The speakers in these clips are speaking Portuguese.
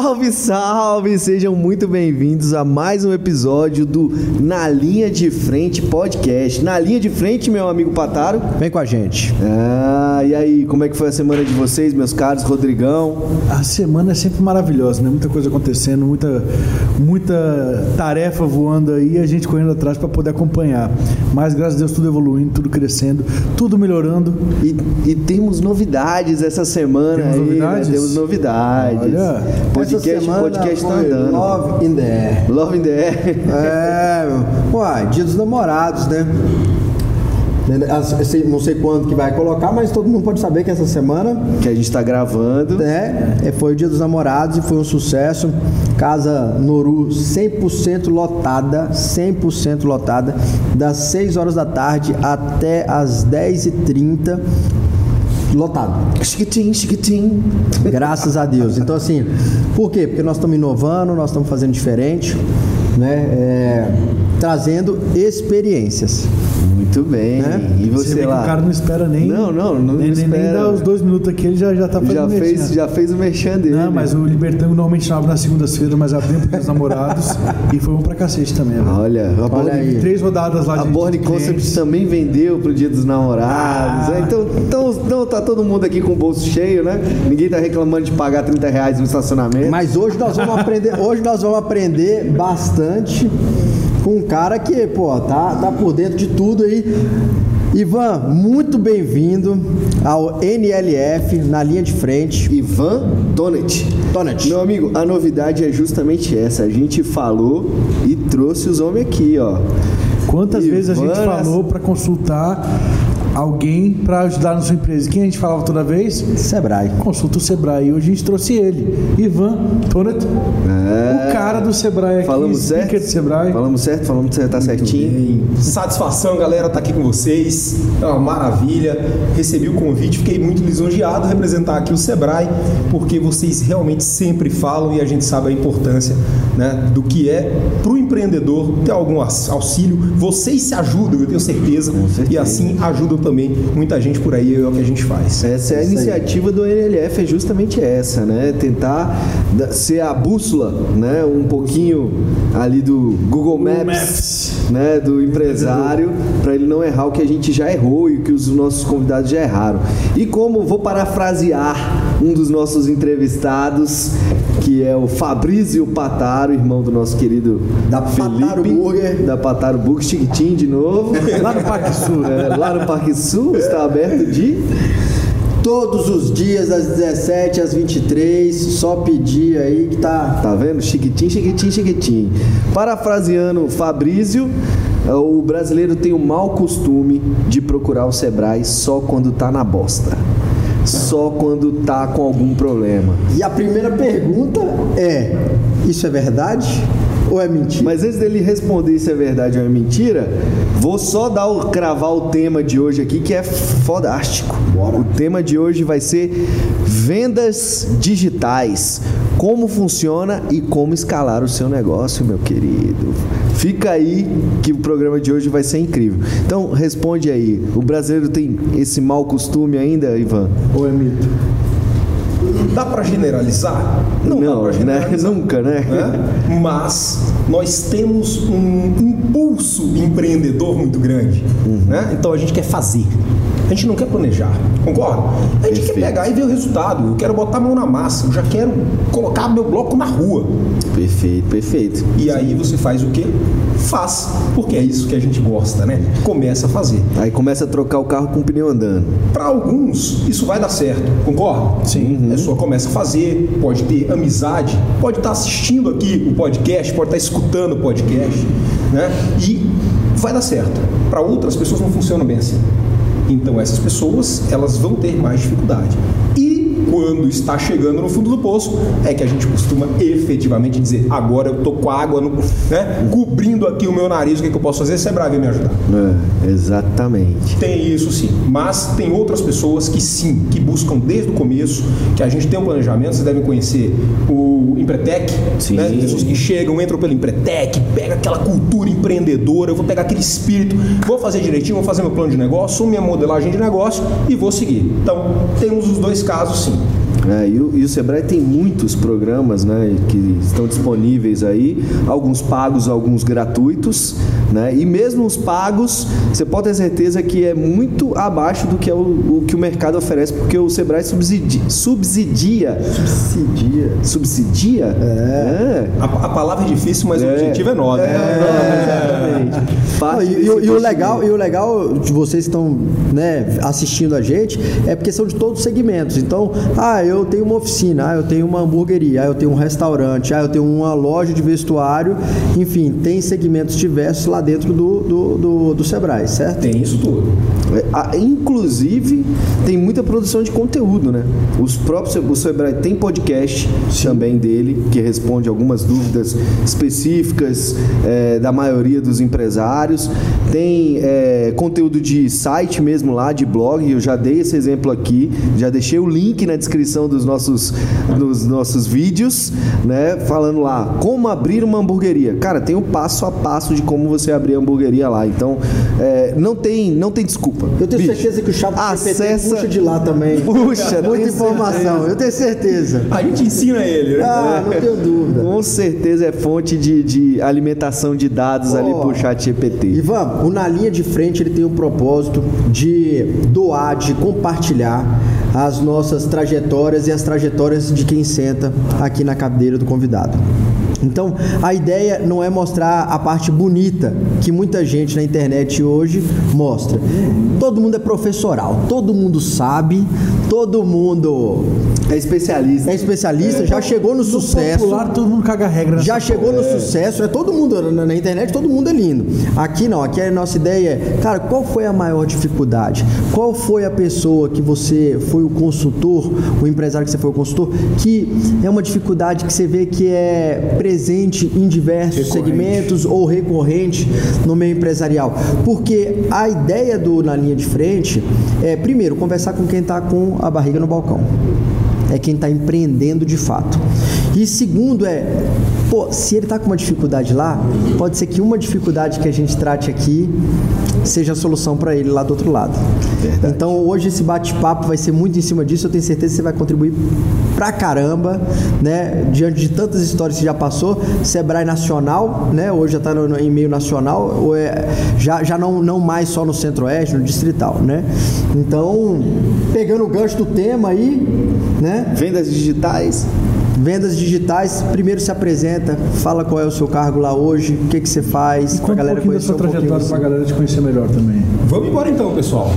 Salve, salve! Sejam muito bem-vindos a mais um episódio do Na Linha de Frente Podcast. Na linha de frente, meu amigo Pataro. Vem com a gente. Ah, e aí, como é que foi a semana de vocês, meus caros? Rodrigão? A semana é sempre maravilhosa, né? Muita coisa acontecendo, muita, muita tarefa voando aí e a gente correndo atrás para poder acompanhar. Mas graças a Deus tudo evoluindo, tudo crescendo, tudo melhorando. E, e temos novidades essa semana Temos aí, né? novidades? Temos novidades. Olha, podcast, semana podcast tá andando. Love in the air. Love in the air. É, meu. Uai, dia dos namorados, né? Não sei quando que vai colocar, mas todo mundo pode saber que essa semana Que a gente tá gravando. né, é, foi o dia dos namorados e foi um sucesso. Casa Noru 100% lotada, 100% lotada, das 6 horas da tarde até as 10h30, lotado. Chiquitim, chiquitim. Graças a Deus. Então, assim, por quê? Porque nós estamos inovando, nós estamos fazendo diferente, né? É, trazendo experiências. Muito bem. Né? E você, vê lá? que o cara não espera nem. Não, não, não nem, nem- nem espera. dá os dois minutos aqui, ele já, já tá fazendo já, merchan. fez, já fez o merchan dele. Não, mas o Libertango normalmente abre nas segundas-feiras, mas abrimos para os namorados e foi um pra cacete também, velho. Olha, a Born, aí. Três rodadas lá a de Born de Concept também vendeu pro Dia dos Namorados. Ah. né? Então, então, então tá todo mundo aqui com o bolso cheio, né? Ninguém tá reclamando de pagar 30 reais no estacionamento. Mas hoje nós vamos aprender, hoje nós vamos aprender bastante com um cara que, pô, tá, tá por dentro de tudo aí. Ivan, muito bem-vindo ao NLF na linha de frente. Ivan Tonet. Tonet. Meu amigo, a novidade é justamente essa. A gente falou e trouxe os homens aqui, ó. Quantas vezes a gente Ivan, falou para consultar alguém para ajudar na sua empresa? Quem a gente falava toda vez? Sebrae. Consulta o Sebrae. Hoje a gente trouxe ele, Ivan Tonet, o cara do Sebrae aqui, É. Falamos certo? do Sebrae. Falamos certo? Falamos certo, tá certinho. Satisfação, galera, estar aqui com vocês. É uma maravilha. Recebi o convite, fiquei muito lisonjeado de representar aqui o Sebrae, porque vocês realmente sempre falam e a gente sabe a importância né, do que é para o empreendedor ter algum aux- auxílio. Vocês se ajudam, eu tenho certeza, certeza. e assim ajudam também muita gente por aí, é o que a gente faz. Essa é a iniciativa do NLF, é justamente essa, né? Tentar ser a bússola, né? Um pouquinho ali do Google Maps, Maps. né? Do empresário, para ele não errar o que a gente já errou e o que os nossos convidados já erraram. E como vou parafrasear um dos nossos entrevistados, que é o Fabrício Pataro, irmão do nosso querido Da Pataro Burger. da Pataro Burger, chiquitinho de novo. Lá no Parque Sul. É, lá no Parque Sul está aberto de Todos os dias, das 17 às 23, só pedir aí que tá. Tá vendo? Chiquitinho, chiquitinho, chiquitinho. Parafraseando Fabrício, eh, o brasileiro tem o mau costume de procurar o Sebrae só quando tá na bosta. Só quando tá com algum problema. E a primeira pergunta é: isso é verdade ou é mentira? Mas antes dele responder se é verdade ou é mentira, vou só dar o cravar o tema de hoje aqui que é fodástico. O tema de hoje vai ser vendas digitais. Como funciona e como escalar o seu negócio, meu querido. Fica aí que o programa de hoje vai ser incrível. Então, responde aí. O brasileiro tem esse mau costume ainda, Ivan? Ou é mito? Dá para generalizar? Não, dá pra né? generalizar. Nunca, né? né? Mas nós temos um impulso empreendedor muito grande. Uhum. Né? Então a gente quer fazer. A gente não quer planejar, concorda? A gente Perfeito. quer pegar e ver o resultado. Eu quero botar a mão na massa. Eu já quero colocar meu bloco na rua. Perfeito, perfeito. E aí você faz o quê? Faz. Porque é isso que a gente gosta, né? Começa a fazer. Aí começa a trocar o carro com o pneu andando. Para alguns, isso vai dar certo, concorda? Sim. A pessoa começa a fazer, pode ter amizade, pode estar assistindo aqui o podcast, pode estar escutando o podcast, né? E vai dar certo. Para outras pessoas não funciona bem assim. Então essas pessoas, elas vão ter mais dificuldade. E quando está chegando no fundo do poço, é que a gente costuma efetivamente dizer: agora eu tô com a água no, né, cobrindo aqui o meu nariz, o que, que eu posso fazer? Sebrae vem me ajudar. É, exatamente. Tem isso sim, mas tem outras pessoas que sim, que buscam desde o começo, que a gente tem um planejamento, vocês devem conhecer o Empretec, Sim. né? pessoas que chegam, entram pelo Empretec, pega aquela cultura empreendedora, eu vou pegar aquele espírito, vou fazer direitinho, vou fazer meu plano de negócio, minha modelagem de negócio e vou seguir. Então, temos os dois casos sim. É, e, o, e, o, Sebrae tem muitos programas né, que estão disponíveis aí, alguns pagos, alguns gratuitos, né? E mesmo os pagos, você pode ter certeza que é muito abaixo do que é o, o que o mercado oferece, porque o Sebrae subsidia. Subsidia. Subsidia. Subsidia? É. é. A, a, palavra é difícil, mas é. o objetivo é nobre. É, é. exatamente. e, e, e, o legal, e o legal de vocês que estão né, assistindo a gente é porque são de todos os segmentos. Então, ah, eu tenho uma oficina, ah, eu tenho uma hamburgueria, ah, eu tenho um restaurante, ah, eu tenho uma loja de vestuário, enfim, tem segmentos diversos lá dentro do, do, do, do Sebrae, certo? Tem isso tudo. É, inclusive, tem muita produção de conteúdo, né? Os próprios, o Sebrae tem podcast Sim. também dele, que responde algumas dúvidas específicas é, da maioria dos empresários. Tem é, conteúdo de site mesmo lá, de blog, eu já dei esse exemplo aqui, já deixei o link na descrição dos nossos, dos nossos vídeos, né? Falando lá, como abrir uma hamburgueria. Cara, tem o passo a passo de como você abrir a hamburgueria lá. Então, é, não, tem, não tem desculpa. Eu tenho Bicho, certeza que o chat acessa... puxa de lá também. Puxa, muita informação. Certeza. Eu tenho certeza. A gente ensina ele. Né? Ah, não tenho dúvida. Com certeza é fonte de, de alimentação de dados oh, ali pro chat GPT. Ivan, o Na Linha de Frente ele tem o propósito de doar, de compartilhar as nossas trajetórias e as trajetórias de quem senta aqui na cadeira do convidado. Então, a ideia não é mostrar a parte bonita que muita gente na internet hoje mostra. Todo mundo é professoral, todo mundo sabe, todo mundo é especialista. É especialista, é, já chegou no, no sucesso. Popular, todo mundo caga regra. Já chegou no é. sucesso, é todo mundo na, na, internet, todo mundo é lindo. Aqui não, aqui a nossa ideia é, cara, qual foi a maior dificuldade? Qual foi a pessoa que você foi o consultor, o empresário que você foi o consultor, que é uma dificuldade que você vê que é presente em diversos recorrente. segmentos ou recorrente no meio empresarial? Porque a ideia do na linha de frente é, primeiro, conversar com quem está com a barriga no balcão é quem está empreendendo de fato. E segundo é, pô, se ele está com uma dificuldade lá, pode ser que uma dificuldade que a gente trate aqui seja a solução para ele lá do outro lado. Verdade. Então hoje esse bate-papo vai ser muito em cima disso, eu tenho certeza que você vai contribuir pra caramba, né? Diante de tantas histórias que já passou, Sebrae Nacional, né? Hoje já está em meio nacional, ou é, já, já não, não mais só no Centro-Oeste, no Distrital, né? Então, pegando o gancho do tema aí, né? Vendas digitais. Vendas digitais, primeiro se apresenta, fala qual é o seu cargo lá hoje, o que, que você faz, para a galera um conhecer da sua trajetória para a galera te conhecer melhor também. Vamos embora então, pessoal.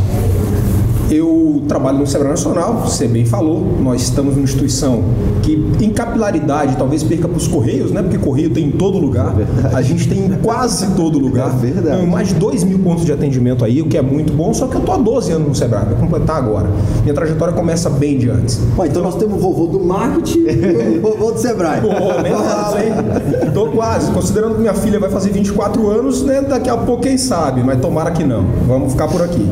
Eu trabalho no Sebrae Nacional, você bem falou, nós estamos numa instituição que em capilaridade talvez perca para os Correios, né? Porque Correio tem em todo lugar. É a gente tem em quase todo lugar. É verdade. Mais de 2 mil pontos de atendimento aí, o que é muito bom, só que eu estou há 12 anos no Sebrae, vou completar agora. Minha trajetória começa bem de antes. Ué, então nós temos o vovô do marketing e o vovô do Sebrae. Pô, nem tanto, hein? Tô quase. Considerando que minha filha vai fazer 24 anos, né? Daqui a pouco, quem sabe, mas tomara que não. Vamos ficar por aqui.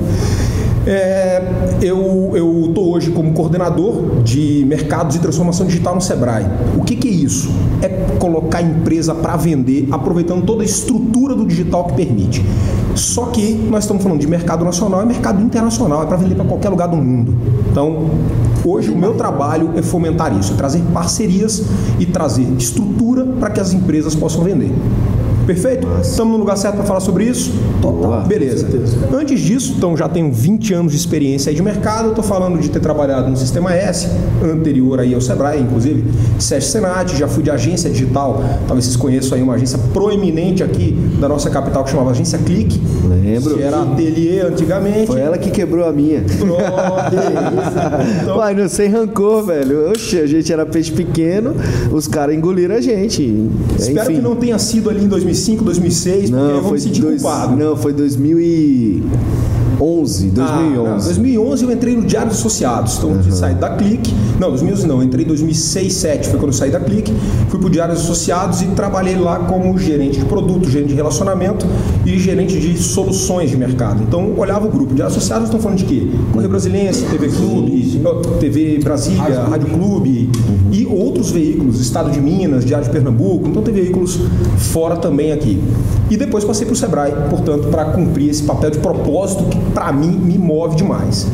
É, eu estou hoje como coordenador de mercados e transformação digital no Sebrae. O que, que é isso? É colocar a empresa para vender, aproveitando toda a estrutura do digital que permite. Só que nós estamos falando de mercado nacional e mercado internacional, é para vender para qualquer lugar do mundo. Então, hoje o meu trabalho é fomentar isso, é trazer parcerias e trazer estrutura para que as empresas possam vender. Perfeito? Estamos no lugar certo para falar sobre isso? Total. Beleza. Antes disso, então já tenho 20 anos de experiência de mercado. Estou falando de ter trabalhado no Sistema S, anterior aí ao Sebrae, inclusive, SESC Senat, já fui de agência digital. Talvez vocês conheçam aí uma agência proeminente aqui da nossa capital que chamava Agência Clique. Lembro. Que era ateliê antigamente. Foi ela que quebrou a minha. Pronto. então... Uai, não sei rancor, velho. Oxe, a gente era peixe pequeno, os caras engoliram a gente. Espero Enfim. que não tenha sido ali em 2005 2005, 2006, não, porque vou me sentir dois, culpado. Não, foi 2000 e... 2011, 2011. Ah, 2011 eu entrei no Diário dos Associados. Então, uhum. saí da Clique. Não, 2011 não. Eu entrei em 2006, 2007 foi quando eu saí da Clique. Fui para o Diário dos Associados e trabalhei lá como gerente de produto, gerente de relacionamento e gerente de soluções de mercado. Então, olhava o grupo. Diário dos Associados estão falando de quê? Correio Brasiliense, TV Clube, TV Brasília, Rádio Clube outros veículos. Estado de Minas, Diário de Pernambuco. Então, tem veículos fora também aqui. E depois passei para o Sebrae, portanto, para cumprir esse papel de propósito que para mim me move demais.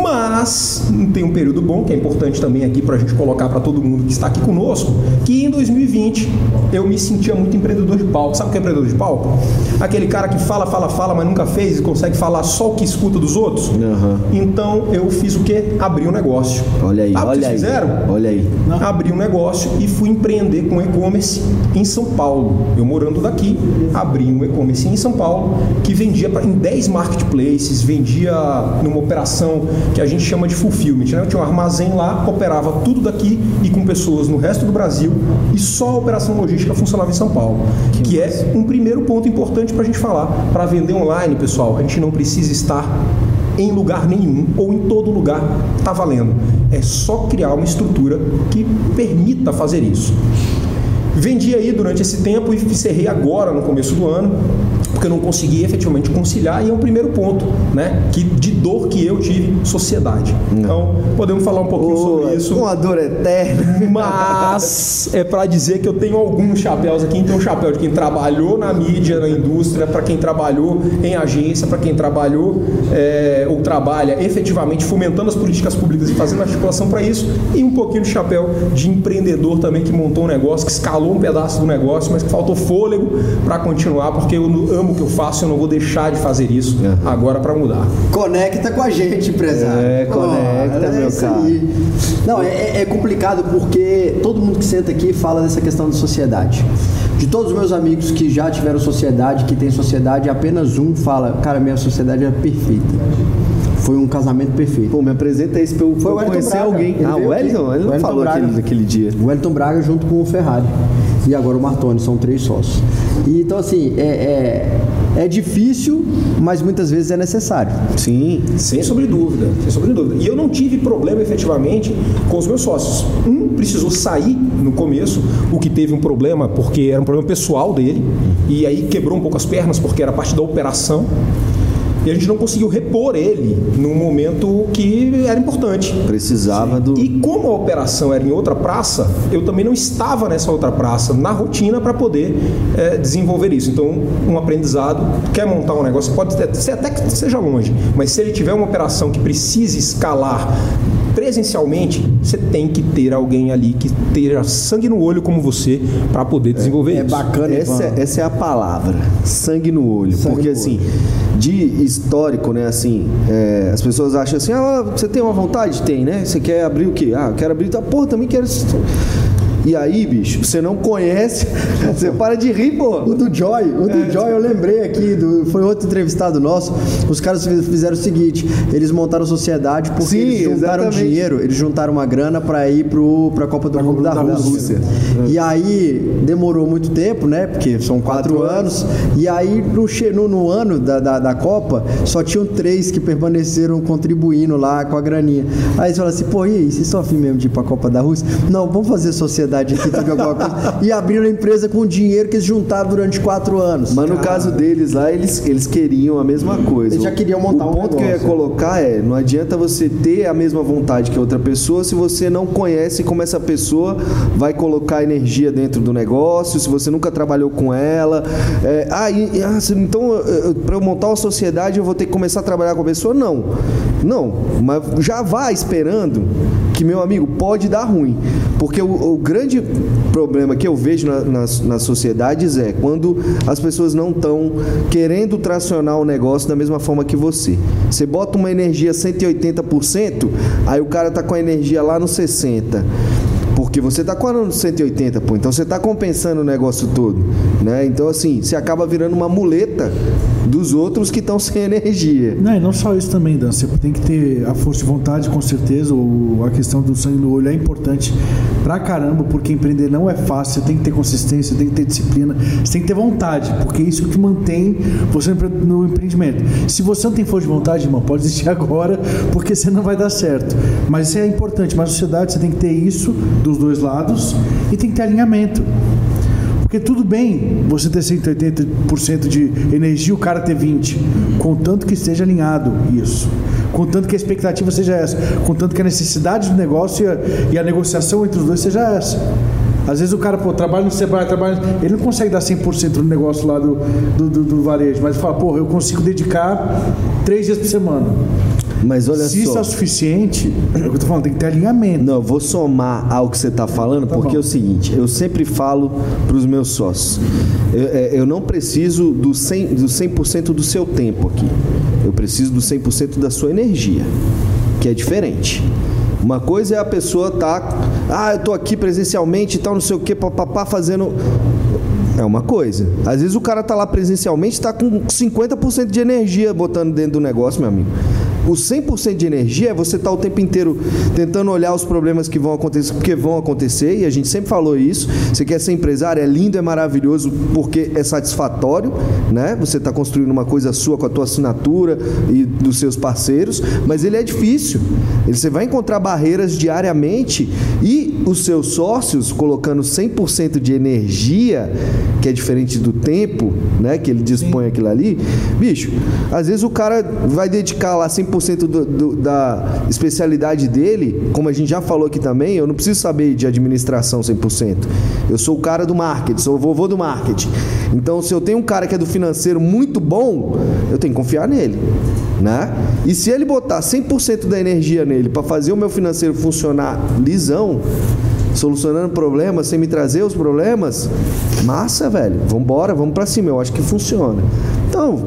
Mas tem um período bom, que é importante também aqui para a gente colocar para todo mundo que está aqui conosco, que em 2020 eu me sentia muito empreendedor de palco. Sabe o que é empreendedor de palco? Aquele cara que fala, fala, fala, mas nunca fez e consegue falar só o que escuta dos outros. Uhum. Então eu fiz o quê? Abri um negócio. Olha aí, Sabe que olha vocês aí. fizeram? Olha aí. Abri um negócio e fui empreender com e-commerce em São Paulo. Eu morando daqui, abri um e-commerce em São Paulo que vendia pra, em 10 marketplaces, vendia numa operação que a gente chama de fulfillment. Né? Eu tinha um armazém lá, operava tudo daqui e com pessoas no resto do Brasil e só a operação logística funcionava em São Paulo. Que, é um primeiro ponto importante para a gente falar. Para vender online, pessoal, a gente não precisa estar em lugar nenhum ou em todo lugar está valendo. É só criar uma estrutura que permita fazer isso. Vendi aí durante esse tempo e encerrei agora no começo do ano, porque eu não consegui efetivamente conciliar e é o primeiro ponto, né, que de dor que eu tive, sociedade. Então, podemos falar um pouquinho sobre isso. Uma dor eterna. Mas é para dizer que eu tenho alguns chapéus aqui. Então, o chapéu de quem trabalhou na mídia, na indústria, para quem trabalhou em agência, para quem trabalhou é, ou trabalha efetivamente fomentando as políticas públicas e fazendo articulação para isso. E um pouquinho de chapéu de empreendedor também que montou um negócio, que escalou um pedaço do negócio, mas que faltou fôlego para continuar, porque eu amo o que eu faço, eu não vou deixar de fazer isso agora para mudar. Conecta com a gente, empresário. É, conecta, meu isso cara. aí. Não, é, é complicado porque todo mundo que senta aqui fala dessa questão de sociedade. De todos os meus amigos que já tiveram sociedade, que tem sociedade, apenas um fala, cara, minha sociedade é perfeita. Foi um casamento perfeito. Pô, me apresenta isso pra eu, Foi o eu Wellington conhecer Braga. alguém. Ele ah, o. Wellington? Ele não Wellington falou Braga. aquele, naquele dia. O Wellington Braga junto com o Ferrari. E agora o Martoni, são três sócios. E, então, assim, é, é, é difícil, mas muitas vezes é necessário. Sim. Sem sobre dúvida, sem sobre dúvida. E eu não tive problema efetivamente com os meus sócios. Um precisou sair no começo, o que teve um problema porque era um problema pessoal dele, e aí quebrou um pouco as pernas porque era parte da operação. E a gente não conseguiu repor ele num momento que era importante. Precisava do. E como a operação era em outra praça, eu também não estava nessa outra praça, na rotina, para poder eh, desenvolver isso. Então, um aprendizado, quer montar um negócio, pode ser até que seja longe, mas se ele tiver uma operação que precise escalar presencialmente, você tem que ter alguém ali que tenha sangue no olho como você para poder desenvolver É isso. bacana, Essa, Ivan. essa é a palavra, sangue no olho. Sangue porque no assim, de histórico, né, assim, é, as pessoas acham assim, ah, você tem uma vontade? Tem, né? Você quer abrir o quê? Ah, eu quero abrir, tá, porra, também quero... E aí, bicho, você não conhece, você para de rir, pô. O do Joy, o do Joy eu lembrei aqui, do- foi outro entrevistado nosso. Os caras fiz- fizeram o seguinte: eles montaram sociedade porque Sim, eles juntaram exatamente. dinheiro, eles juntaram uma grana pra ir pro, pra Copa do Mundo da, da Rússia. Rússia. E aí demorou muito tempo, né? Porque são quatro, Quatro anos. E aí no, no, no ano da, da, da Copa, só tinham três que permaneceram contribuindo lá com a graninha. Aí eles falaram assim: pô, e aí, vocês estão afim mesmo de ir pra Copa da Rússia? Não, vamos fazer sociedade aqui, teve alguma coisa. E abriram a empresa com o dinheiro que eles juntaram durante quatro anos. Mas no caso deles lá, eles, eles queriam a mesma coisa. Eles já queriam montar o um ponto que eu ia negócio. colocar é, não adianta você ter a mesma vontade que outra pessoa se você não conhece como essa pessoa vai colocar energia dentro do negócio, se você nunca trabalhou com ela. É, ah, e- ah, então para eu montar uma sociedade eu vou ter que começar a trabalhar com a pessoa? Não. Não, mas já vá esperando que, meu amigo, pode dar ruim. Porque o, o grande problema que eu vejo na- nas, nas sociedades é quando as pessoas não estão querendo tracionar o negócio da mesma forma que você. Você bota uma energia 180%, aí o cara tá com a energia lá no 60%. Porque você tá com a no 180, pô. Então você tá compensando o negócio todo, né? Então assim, você acaba virando uma muleta dos outros que estão sem energia. Não, e não só isso também, Dan. Você tem que ter a força de vontade, com certeza. O, a questão do sangue no olho é importante pra caramba, porque empreender não é fácil. Você tem que ter consistência, tem que ter disciplina, você tem que ter vontade, porque é isso que mantém você no empreendimento. Se você não tem força de vontade, irmão, pode desistir agora, porque você não vai dar certo. Mas isso é importante. Mas na sociedade você tem que ter isso dos dois lados e tem que ter alinhamento. Porque tudo bem você ter 180% de energia, o cara ter 20%, contanto que esteja alinhado isso. Contanto que a expectativa seja essa. Contanto que a necessidade do negócio e a, negociação entre os dois seja essa. Às vezes o cara, pô, trabalha no Sebrae, trabalha. Ele não consegue dar 100% no negócio lá do, do, do, do varejo, mas fala, pô, eu consigo dedicar três dias por semana. Mas olha Se isso só. é o suficiente, é o que eu tô falando, tem que ter alinhamento. Não, eu vou somar ao que você está falando, porque bom. é o seguinte, eu sempre falo para os meus sócios, eu, é, eu não preciso do 100%, do 100 do seu tempo aqui, eu preciso do 100% da sua energia, que é diferente. Uma coisa é a pessoa tá, ah, eu tô aqui presencialmente e tal, não sei o que, papapá, fazendo... É uma coisa. Às vezes o cara tá lá presencialmente, tá com 50% de energia botando dentro do negócio, meu amigo. O 100% de energia é você estar o tempo inteiro tentando olhar os problemas que vão acontecer, porque vão acontecer, e a gente sempre falou isso. Você quer ser empresário, é lindo, é maravilhoso, porque é satisfatório, né? Você está construindo uma coisa sua com a tua assinatura e dos seus parceiros, mas ele é difícil. Você vai encontrar barreiras diariamente e os seus sócios colocando 100% de energia, que é diferente do tempo, né? Que ele dispõe aquilo ali. Bicho, às vezes o cara vai dedicar lá 100% do, do, da especialidade dele, como a gente já falou aqui também, eu não preciso saber de administração 100%. Eu sou o cara do marketing, sou o vovô do marketing. Então, se eu tenho um cara que é do financeiro muito bom, eu tenho que confiar nele. Né? E se ele botar 100% da energia nele para fazer o meu financeiro funcionar lisão, solucionando problemas sem me trazer os problemas, massa, velho. Vambora, vamos para cima. Eu acho que funciona. Então,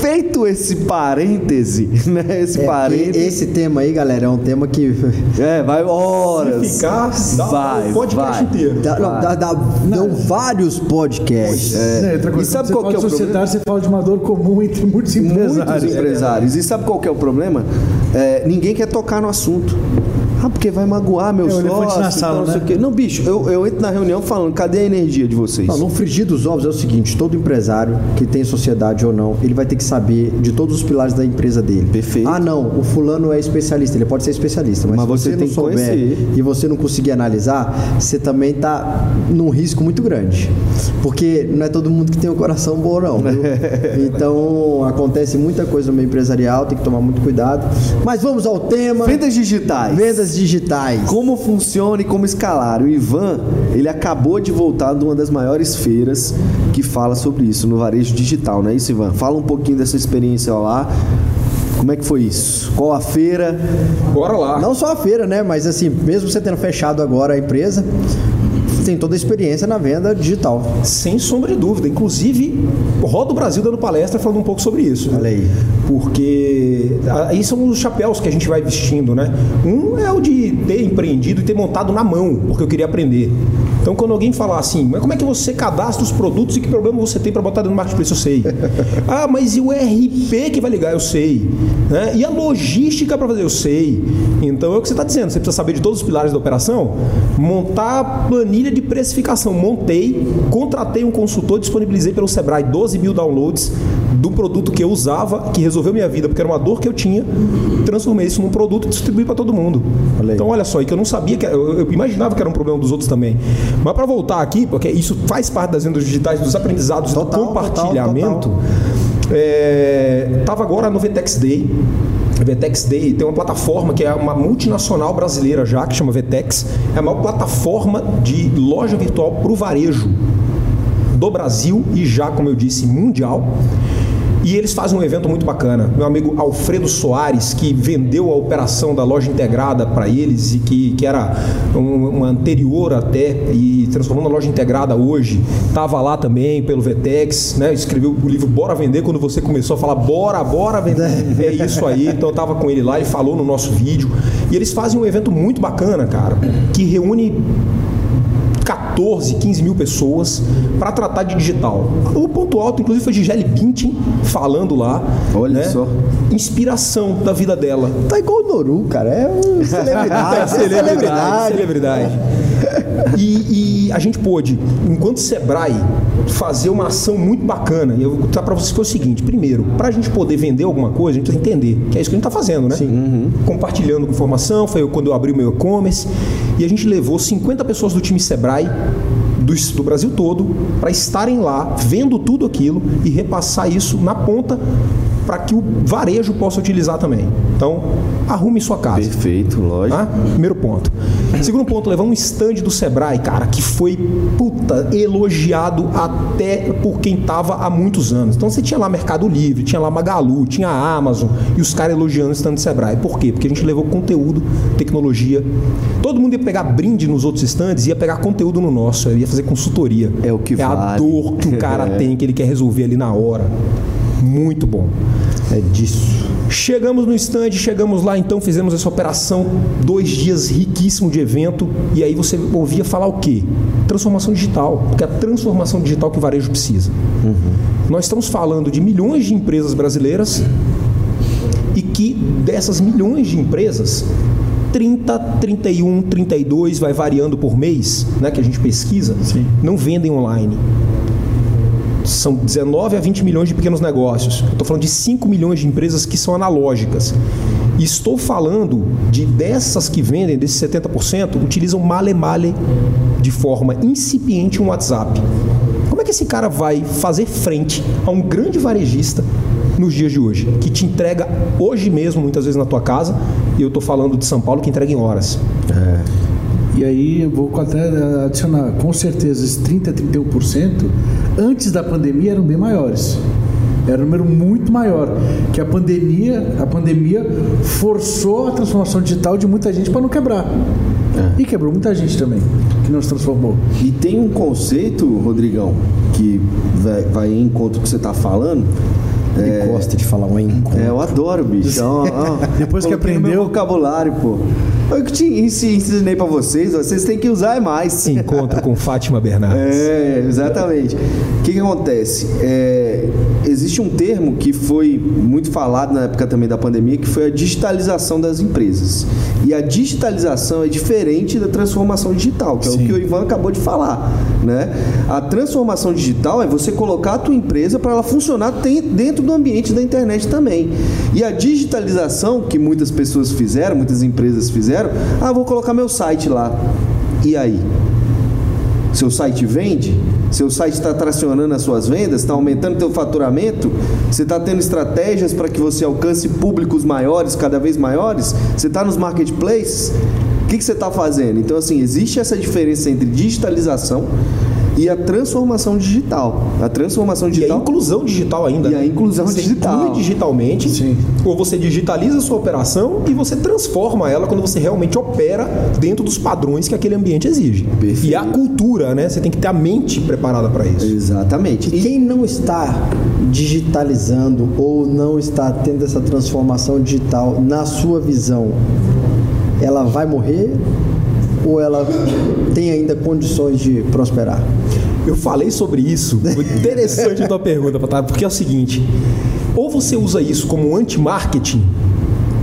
feito esse parêntese, né? Esse É, parêntese. esse tema aí, galera, é um tema que É, vai horas. Se ficar, dá vai, o podcast vai. inteiro. dá, não, dá- dá- dão vários podcasts. Né, outra coisa, E sabe qual você que é fala o de sociedade, você fala de uma dor comum entre muitos empresários. Muitos empresários. E sabe qual que é o problema? É, ninguém quer tocar no assunto. Ah, porque vai magoar meu É sócio. na e tal, sala, não sei né? o. Não, bicho, eu, eu entro na reunião falando, cadê a energia de vocês? Não, no frigir dos ovos é o seguinte: todo empresário que tem sociedade ou não, ele vai ter que saber de todos os pilares da empresa dele. Perfeito. Ah, não, o fulano é especialista, ele pode ser especialista, mas, Mas se você você tem não que souber conhecer. e você não conseguir analisar, você também tá num risco muito grande. Porque não é todo mundo que tem o coração bom, não. viu? então acontece muita coisa no meio empresarial, tem que tomar muito cuidado. Mas vamos ao tema: Vendas digitais. vendas digitais. Como funciona e como escalar? O Ivan, ele acabou de voltar de uma das maiores feiras que fala sobre isso no varejo digital, não é isso, Ivan? Fala um pouquinho dessa experiência lá. Como é que foi isso? Qual a feira? Bora lá. Não só a feira, né? Mas assim, mesmo você tendo fechado agora a empresa, tem toda a experiência na venda digital. Sem sombra de dúvida. Inclusive, roda o Brasil dando palestra falando um pouco sobre isso. Olha aí. Porque aí são os chapéus que a gente vai vestindo, né? Um é o de ter empreendido e ter montado na mão, porque eu queria aprender. Então, quando alguém falar assim, mas como é que você cadastra os produtos e que problema você tem para botar dentro do marketplace? Eu sei. ah, mas e o RP que vai ligar? Eu sei. Né? E a logística para fazer? Eu sei. Então, é o que você está dizendo. Você precisa saber de todos os pilares da operação. Montar a planilha de precificação. Montei, contratei um consultor, disponibilizei pelo Sebrae 12 mil downloads do produto que eu usava, que resolveu minha vida, porque era uma dor que eu tinha, transformei isso num produto e distribuí para todo mundo. Então, olha só, e que eu não sabia que eu, eu imaginava que era um problema dos outros também. Mas para voltar aqui, porque isso faz parte das vendas digitais, dos aprendizados, Total, do compartilhamento. total, É, tava agora no Vetex Day. A Vetex Day tem uma plataforma que é uma multinacional brasileira já, que chama Vetex. É a maior plataforma de loja virtual para o varejo do Brasil e já, como eu disse, mundial. E eles fazem um evento muito bacana. Meu amigo Alfredo Soares, que vendeu a operação da loja integrada para eles e que, que era um- uma anterior até e transformou na loja integrada hoje, estava lá também pelo Vetex, né? Escreveu o livro Bora Vender quando você começou a falar bora, bora vender. É isso aí. Então eu estava com ele lá, ele falou no nosso vídeo. E eles fazem um evento muito bacana, cara, que reúne 14, 15 mil pessoas para tratar de digital. O ponto alto, inclusive, foi Gisele Bündchen falando lá. Olha né? só. Inspiração da vida dela. Tá igual o Noru, cara. É um celebridade. é celebridade, celebridade. E, e a gente pôde, enquanto Sebrae, fazer uma ação muito bacana. E eu vou contar para vocês que é o seguinte: primeiro, para a gente poder vender alguma coisa, a gente precisa entender que é isso que a gente está fazendo, né? Sim. Compartilhando informação, foi quando eu abri o meu e-commerce. E a gente levou 50 pessoas do time Sebrae do, do Brasil todo para estarem lá, vendo tudo aquilo e repassar isso na ponta para que o varejo possa utilizar também. Então, arrume sua casa. Perfeito, lógico. Tá? Primeiro ponto. Segundo ponto, levar um stand do Sebrae, cara, que foi puta elogiado até por quem tava há muitos anos. Então você tinha lá Mercado Livre, tinha lá Magalu, tinha a Amazon e os caras elogiando o stand do Sebrae. Por quê? Porque a gente levou conteúdo, tecnologia. Todo mundo ia pegar brinde nos outros stands, ia pegar conteúdo no nosso, ia fazer consultoria. É o que É a vale. dor que o cara É. tem, que ele quer resolver ali na hora. Muito bom. É disso. Chegamos no stand, chegamos lá, então fizemos essa operação, dois dias riquíssimo de evento, e aí você ouvia falar o quê? Transformação digital, porque é a transformação digital que o varejo precisa. Nós estamos falando de milhões de empresas brasileiras e que dessas milhões de empresas, 30, 31, 32, vai variando por mês, né, que a gente pesquisa, não vendem online são 19 a 20 milhões de pequenos negócios. Estou falando de 5 milhões de empresas que são analógicas. E estou falando de dessas que vendem, desses 70%, utilizam male-male de forma incipiente um WhatsApp. Como é que esse cara vai fazer frente a um grande varejista nos dias de hoje, que te entrega hoje mesmo, muitas vezes na tua casa, e eu estou falando de São Paulo, que entrega em horas. E aí eu vou até adicionar, com certeza, esses 30% a 31%, antes da pandemia eram bem maiores. Era um número muito maior. Que a pandemia, a pandemia forçou a transformação digital de muita gente para não quebrar. E quebrou muita gente também, que não se transformou. E tem um conceito, Rodrigão, que vai, vai em encontro com o que você está falando. Ele gosta de falar um encontro. É, eu adoro, bicho. Ó, ó, Depois que aprendeu- vocabulário, pô. Eu que te ensi- ensinei pra vocês, vocês têm que usar mais. Encontro com Fátima Bernardes. É, exatamente. O que, que acontece? É, existe um termo que foi muito falado na época também da pandemia, que foi a digitalização das empresas. E a digitalização é diferente da transformação digital, que é o que o Ivan acabou de falar. Né? A transformação digital é você colocar a tua empresa para ela funcionar dentro do ambiente da internet também. E a digitalização que muitas pessoas fizeram, muitas empresas fizeram, ah, vou colocar meu site lá. E aí? Seu site vende? Seu site está tracionando as suas vendas? Está aumentando teu faturamento? Você está tendo estratégias para que você alcance públicos maiores, cada vez maiores? Você está nos marketplaces? O que, que você está fazendo? Então, assim, existe essa diferença entre digitalização e a transformação digital. A transformação E a digital. inclusão digital ainda. E a inclusão você digital. inclui digitalmente, Sim. ou você digitaliza a sua operação e você transforma ela quando você realmente opera dentro dos padrões que aquele ambiente exige. Perfeito. E a cultura, né? Você tem que ter a mente preparada para isso. Exatamente. E quem não está digitalizando ou não está tendo essa transformação digital na sua visão, ela vai morrer ou ela tem ainda condições de prosperar? Eu falei sobre isso. Interessante a tua pergunta, Patá, porque é o seguinte: ou você usa isso como anti-marketing,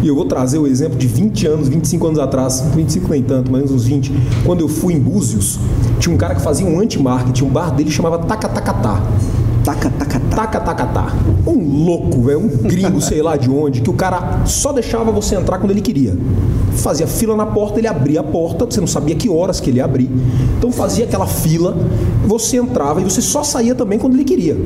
e eu vou trazer o exemplo de 20 anos, 25 anos atrás, 25 nem tanto, mais uns 20, quando eu fui em Búzios, tinha um cara que fazia um anti-marketing, um bar dele chamava Tacatacatá. Taca, taca, taca. Taca, taca, tá. Um louco, velho, um gringo, sei lá de onde, que o cara só deixava você entrar quando ele queria. Fazia fila na porta, ele abria a porta, você não sabia que horas que ele ia abrir. Então fazia aquela fila, você entrava e você só saía também quando ele queria.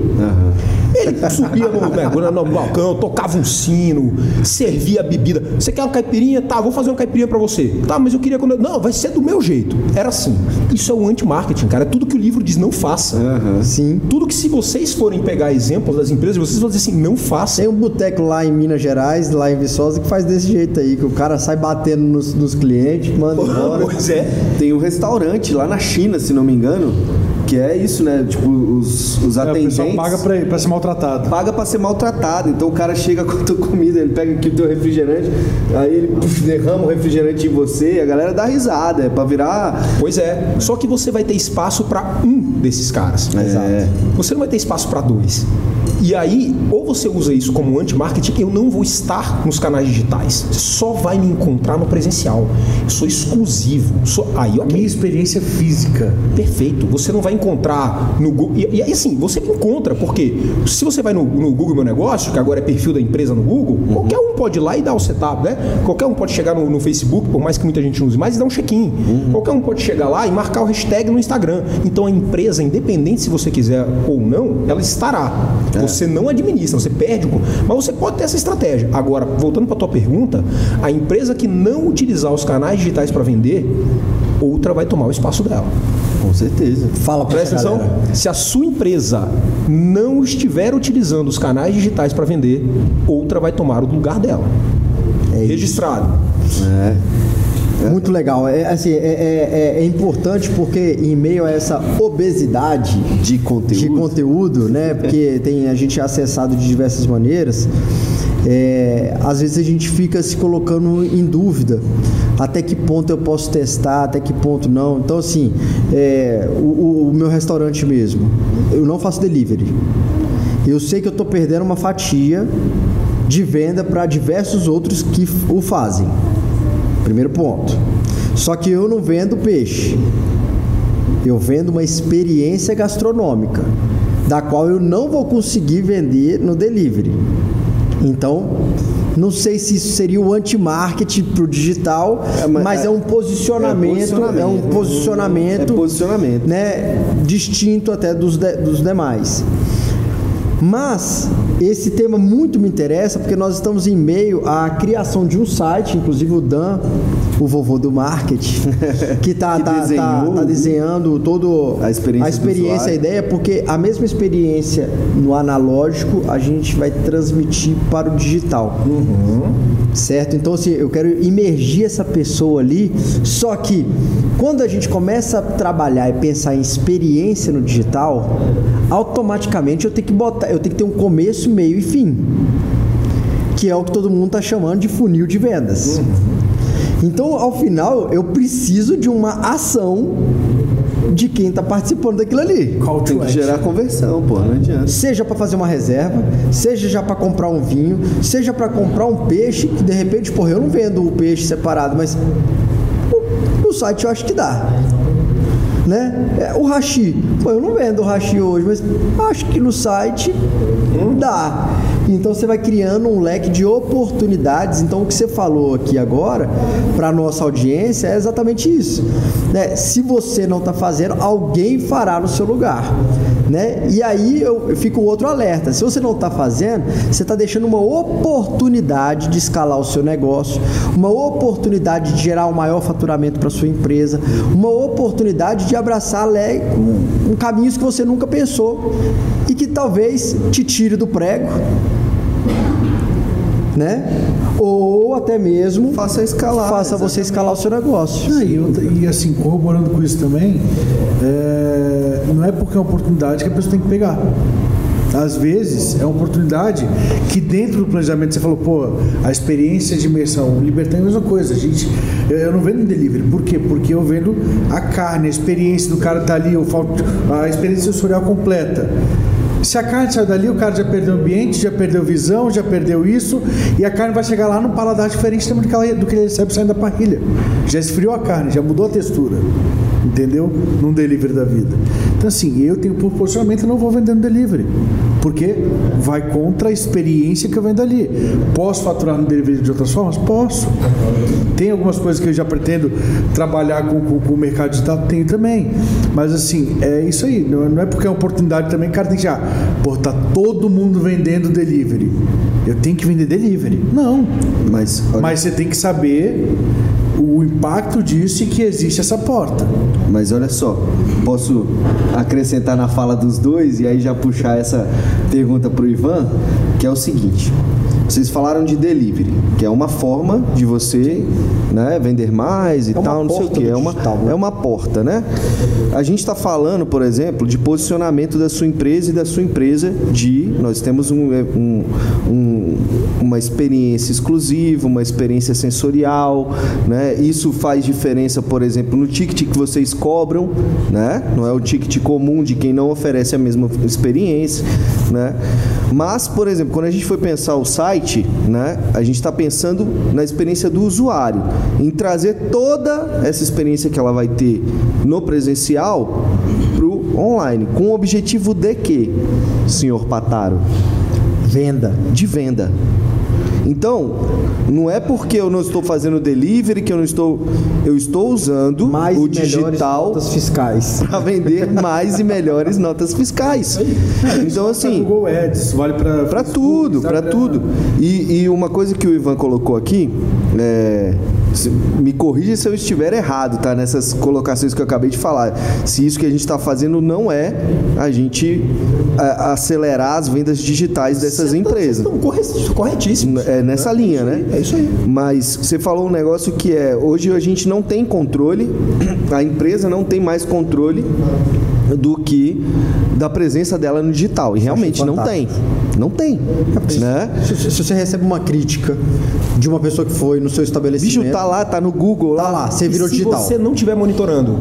Ele subia no, né, no balcão, tocava um sino, servia a bebida. Você quer uma caipirinha? Tá, vou fazer uma caipirinha pra você. Tá, mas eu queria quando. eu- Não, vai ser do meu jeito. Era assim. Isso é o anti-marketing, cara. É tudo que o livro diz não faça. Sim. Tudo que se vocês forem pegar exemplos das empresas, vocês vão dizer assim, não faça. Tem um boteco lá em Minas Gerais, lá em Viçosa, que faz desse jeito aí, que o cara sai batendo nos, nos clientes, manda embora. Pois é. Tem um restaurante lá na China, se não me engano, que é isso, né? Tipo, os, os É, o atendentes. paga pra, pra ser maltratado. paga pra ser maltratado. Então o cara chega com a tua comida, ele pega aqui o teu refrigerante, aí ele puf, derrama o refrigerante em você, e a galera dá risada, é pra virar. Pois é. Só que você vai ter espaço para um desses caras. É. Você não vai ter espaço para dois. E aí, ou você usa isso como anti-marketing, eu não vou estar nos canais digitais. Você só vai me encontrar no presencial. Eu sou exclusivo. Sou... Aí, A minha experiência física. Perfeito. Você não vai encontrar no Google. E, e assim, você encontra, porque se você vai no, no, Google Meu Negócio, que agora é perfil da empresa no Google, uhum. qualquer um pode ir lá e dar o setup, né? Qualquer um pode chegar no, no Facebook, por mais que muita gente não use mais, e dar um check-in. Uhum. Qualquer um pode chegar lá e marcar o hashtag no Instagram. Então a empresa, independente se você quiser ou não, ela estará. É. Você não administra, você perde o. Mas você pode ter essa estratégia. Agora, voltando para a tua pergunta, a empresa que não utilizar os canais digitais para vender, outra vai tomar o espaço dela. Com certeza. Fala Presta atenção. Se a sua empresa não estiver utilizando os canais digitais para vender, outra vai tomar o lugar dela. É Registrado. É. É. Muito legal. É, assim, é, é, é, é, importante porque em meio a essa obesidade de conteúdo, de conteúdo né? Porque tem, a gente é acessado de diversas maneiras. É, às vezes a gente fica se colocando em dúvida até que ponto eu posso testar, até que ponto não. Então, assim, é, o, o, meu restaurante mesmo, eu não faço delivery. Eu sei que eu estou perdendo uma fatia de venda para diversos outros que o fazem. Primeiro ponto. Só que eu não vendo peixe. Eu vendo uma experiência gastronômica, da qual eu não vou conseguir vender no delivery. Então, não sei se isso seria o anti-marketing para o digital, é, mas, mas é, um posicionamento, é, posicionamento, é um posicionamento, é posicionamento, né, distinto até dos, de, dos demais. Mas esse tema muito me interessa porque nós estamos em meio à criação de um site, inclusive o Dan, o vovô do marketing, que está tá, tá, tá, desenhando todo a experiência, a, experiência, a ideia, porque a mesma experiência no analógico a gente vai transmitir para o digital. Uhum. Certo? Então, assim, eu quero imergir essa pessoa ali, só que quando a gente começa a trabalhar e pensar em experiência no digital, automaticamente eu tenho que botar, eu tenho que ter um começo, meio e fim. Que é o que todo mundo está chamando de funil de vendas. Então, ao final, eu preciso de uma ação de quem está participando daquilo ali. Qual tem que gerar conversão, pô, não adianta. Seja para fazer uma reserva, seja já para comprar um vinho, seja para comprar um peixe, que de repente, porra, eu não vendo o peixe separado, mas no site eu acho que dá. Né? É, o hashi, pô, eu não vendo o hashi hoje, mas acho que no site dá. Então você vai criando um leque de oportunidades. Então o que você falou aqui agora para nossa audiência é exatamente isso. Né? Se você não está fazendo, alguém fará no seu lugar. Né? E aí eu, eu fico outro alerta. Se você não está fazendo, você está deixando uma oportunidade de escalar o seu negócio, uma oportunidade de gerar um maior faturamento para sua empresa, uma oportunidade de abraçar um, um caminhos que você nunca pensou e que talvez te tire do prego né? Ou até mesmo faça escalar, faça exatamente. você escalar o seu negócio. Ah, e, e, assim, corroborando com isso também, é, não é porque é uma oportunidade que a pessoa tem que pegar. Às vezes é uma oportunidade que dentro do planejamento você falou, pô, a experiência de imersão, o Libertão é a mesma coisa, gente. Eu, eu não vendo em delivery. Por quê? Porque eu vendo a carne, a experiência do cara tá ali, eu falo, a experiência sensorial completa. Se a carne saiu dali, o cara já perdeu o ambiente, já perdeu visão, já perdeu isso, e a carne vai chegar lá num paladar diferente do que, ela, do que ele recebe saindo da parrilha. Já esfriou a carne, já mudou a textura. Entendeu? Num delivery da vida. Então, assim, eu tenho por posicionamento não vou vendendo delivery. Porque vai contra a experiência que eu vendo ali. Posso faturar no delivery de outras formas? Posso. Tem algumas coisas que eu já pretendo trabalhar com, com, com o mercado digital? Tenho também. Mas assim, é isso aí. Não, é porque é uma oportunidade também, cara tem que já, pô, tá todo mundo vendendo delivery. Eu tenho que vender delivery. Não. Mas, olha... Mas você tem que saber o impacto disso e que existe essa porta. Mas olha só, posso acrescentar na fala dos dois e aí já puxar essa pergunta para o Ivan, que é o seguinte: vocês falaram de delivery, que é uma forma de você né, vender mais e é tal, não sei o que. É uma, né? é uma porta, né? A gente está falando, por exemplo, de posicionamento da sua empresa e da sua empresa de. Nós temos um, é, um, um, uma experiência exclusiva, uma experiência sensorial, né? Isso faz diferença, por exemplo, no ticket que vocês cobram, né? Não é o ticket comum de quem não oferece a mesma experiência, né? Mas, por exemplo, quando a gente foi pensar o site, né, a gente está pensando na experiência do usuário, em trazer toda essa experiência que ela vai ter no presencial para o online. Com o objetivo de quê, senhor Pataro? Venda. De venda. Então, não é porque eu não estou fazendo delivery que eu não estou. Eu estou usando Mais o digital para vender mais e melhores notas fiscais. Então, assim. Google Ads, vale para Pra tudo, pra tudo. E, e uma coisa que o Ivan colocou aqui, é, me corrija se eu estiver errado, tá? Nessas colocações que eu acabei de falar. Se isso que a gente está fazendo não é a gente a- acelerar as vendas digitais dessas empresas. Corretíssimo. É nessa linha, né? É isso aí. Mas você falou um negócio que é hoje a gente não tem controle, a empresa não tem mais controle do que da presença dela no digital. E realmente não tem. Não tem. Né? Se, se você recebe uma crítica de uma pessoa que foi no seu estabelecimento, Bicho, tá lá, tá no Google tá lá, você virou Se digital. você não estiver monitorando,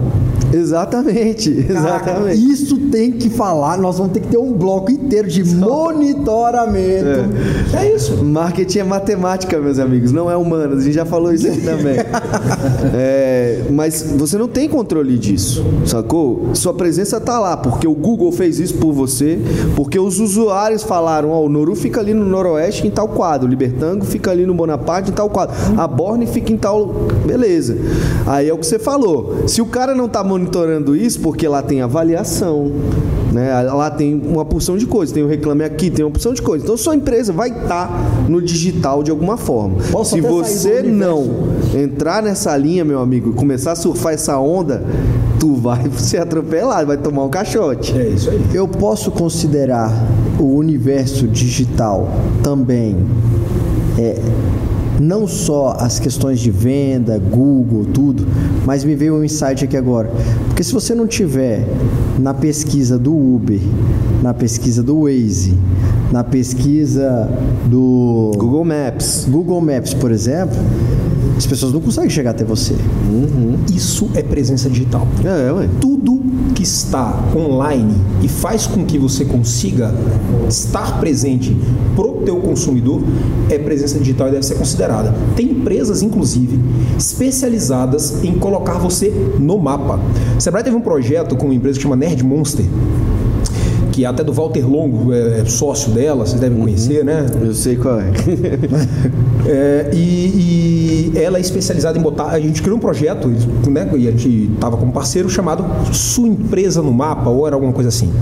Exatamente, exatamente. Isso tem que falar, nós vamos ter que ter um bloco inteiro de monitoramento. é isso. Marketing é matemática, meus amigos, não é humanas. A gente já falou isso aqui também. É, mas você não tem controle disso, sacou? Sua presença tá lá, porque o Google fez isso por você, porque os usuários falaram: Ó, o Noru fica ali no Noroeste em tal quadro, o Libertango fica ali no Bonaparte em tal quadro, a Borne fica em tal. Beleza. Aí é o que você falou. Se o cara não tá monitorando isso, porque lá tem avaliação. Né? Lá tem uma porção de coisas, tem o Reclame Aqui, tem uma porção de coisas. Então sua empresa vai estar no digital de alguma forma. Posso Se você não entrar nessa linha, meu amigo, e começar a surfar essa onda, tu vai ser atropelado, vai tomar um caixote. É isso aí. Eu posso considerar o universo digital também é, não só as questões de venda, Google, tudo, mas me veio um insight aqui agora. Porque se você não tiver na pesquisa do Uber, na pesquisa do Waze, na pesquisa do Google Maps. Google Maps, por exemplo, as pessoas não conseguem chegar até você. Isso é presença digital. É, ué. Tudo que está online e faz com que você consiga estar presente pro teu consumidor é presença digital e deve ser considerada. Tem empresas, inclusive, especializadas em colocar você no mapa. A Sebrae teve um projeto com uma empresa que chama Nerd Monster, que é até do Walter Longo, é sócio dela, vocês devem conhecer, né? Eu sei qual é. É, e, e ela é especializada em botar. A gente criou um projeto, né, e a gente estava como parceiro chamado Sua Empresa no Mapa, ou era alguma coisa assim.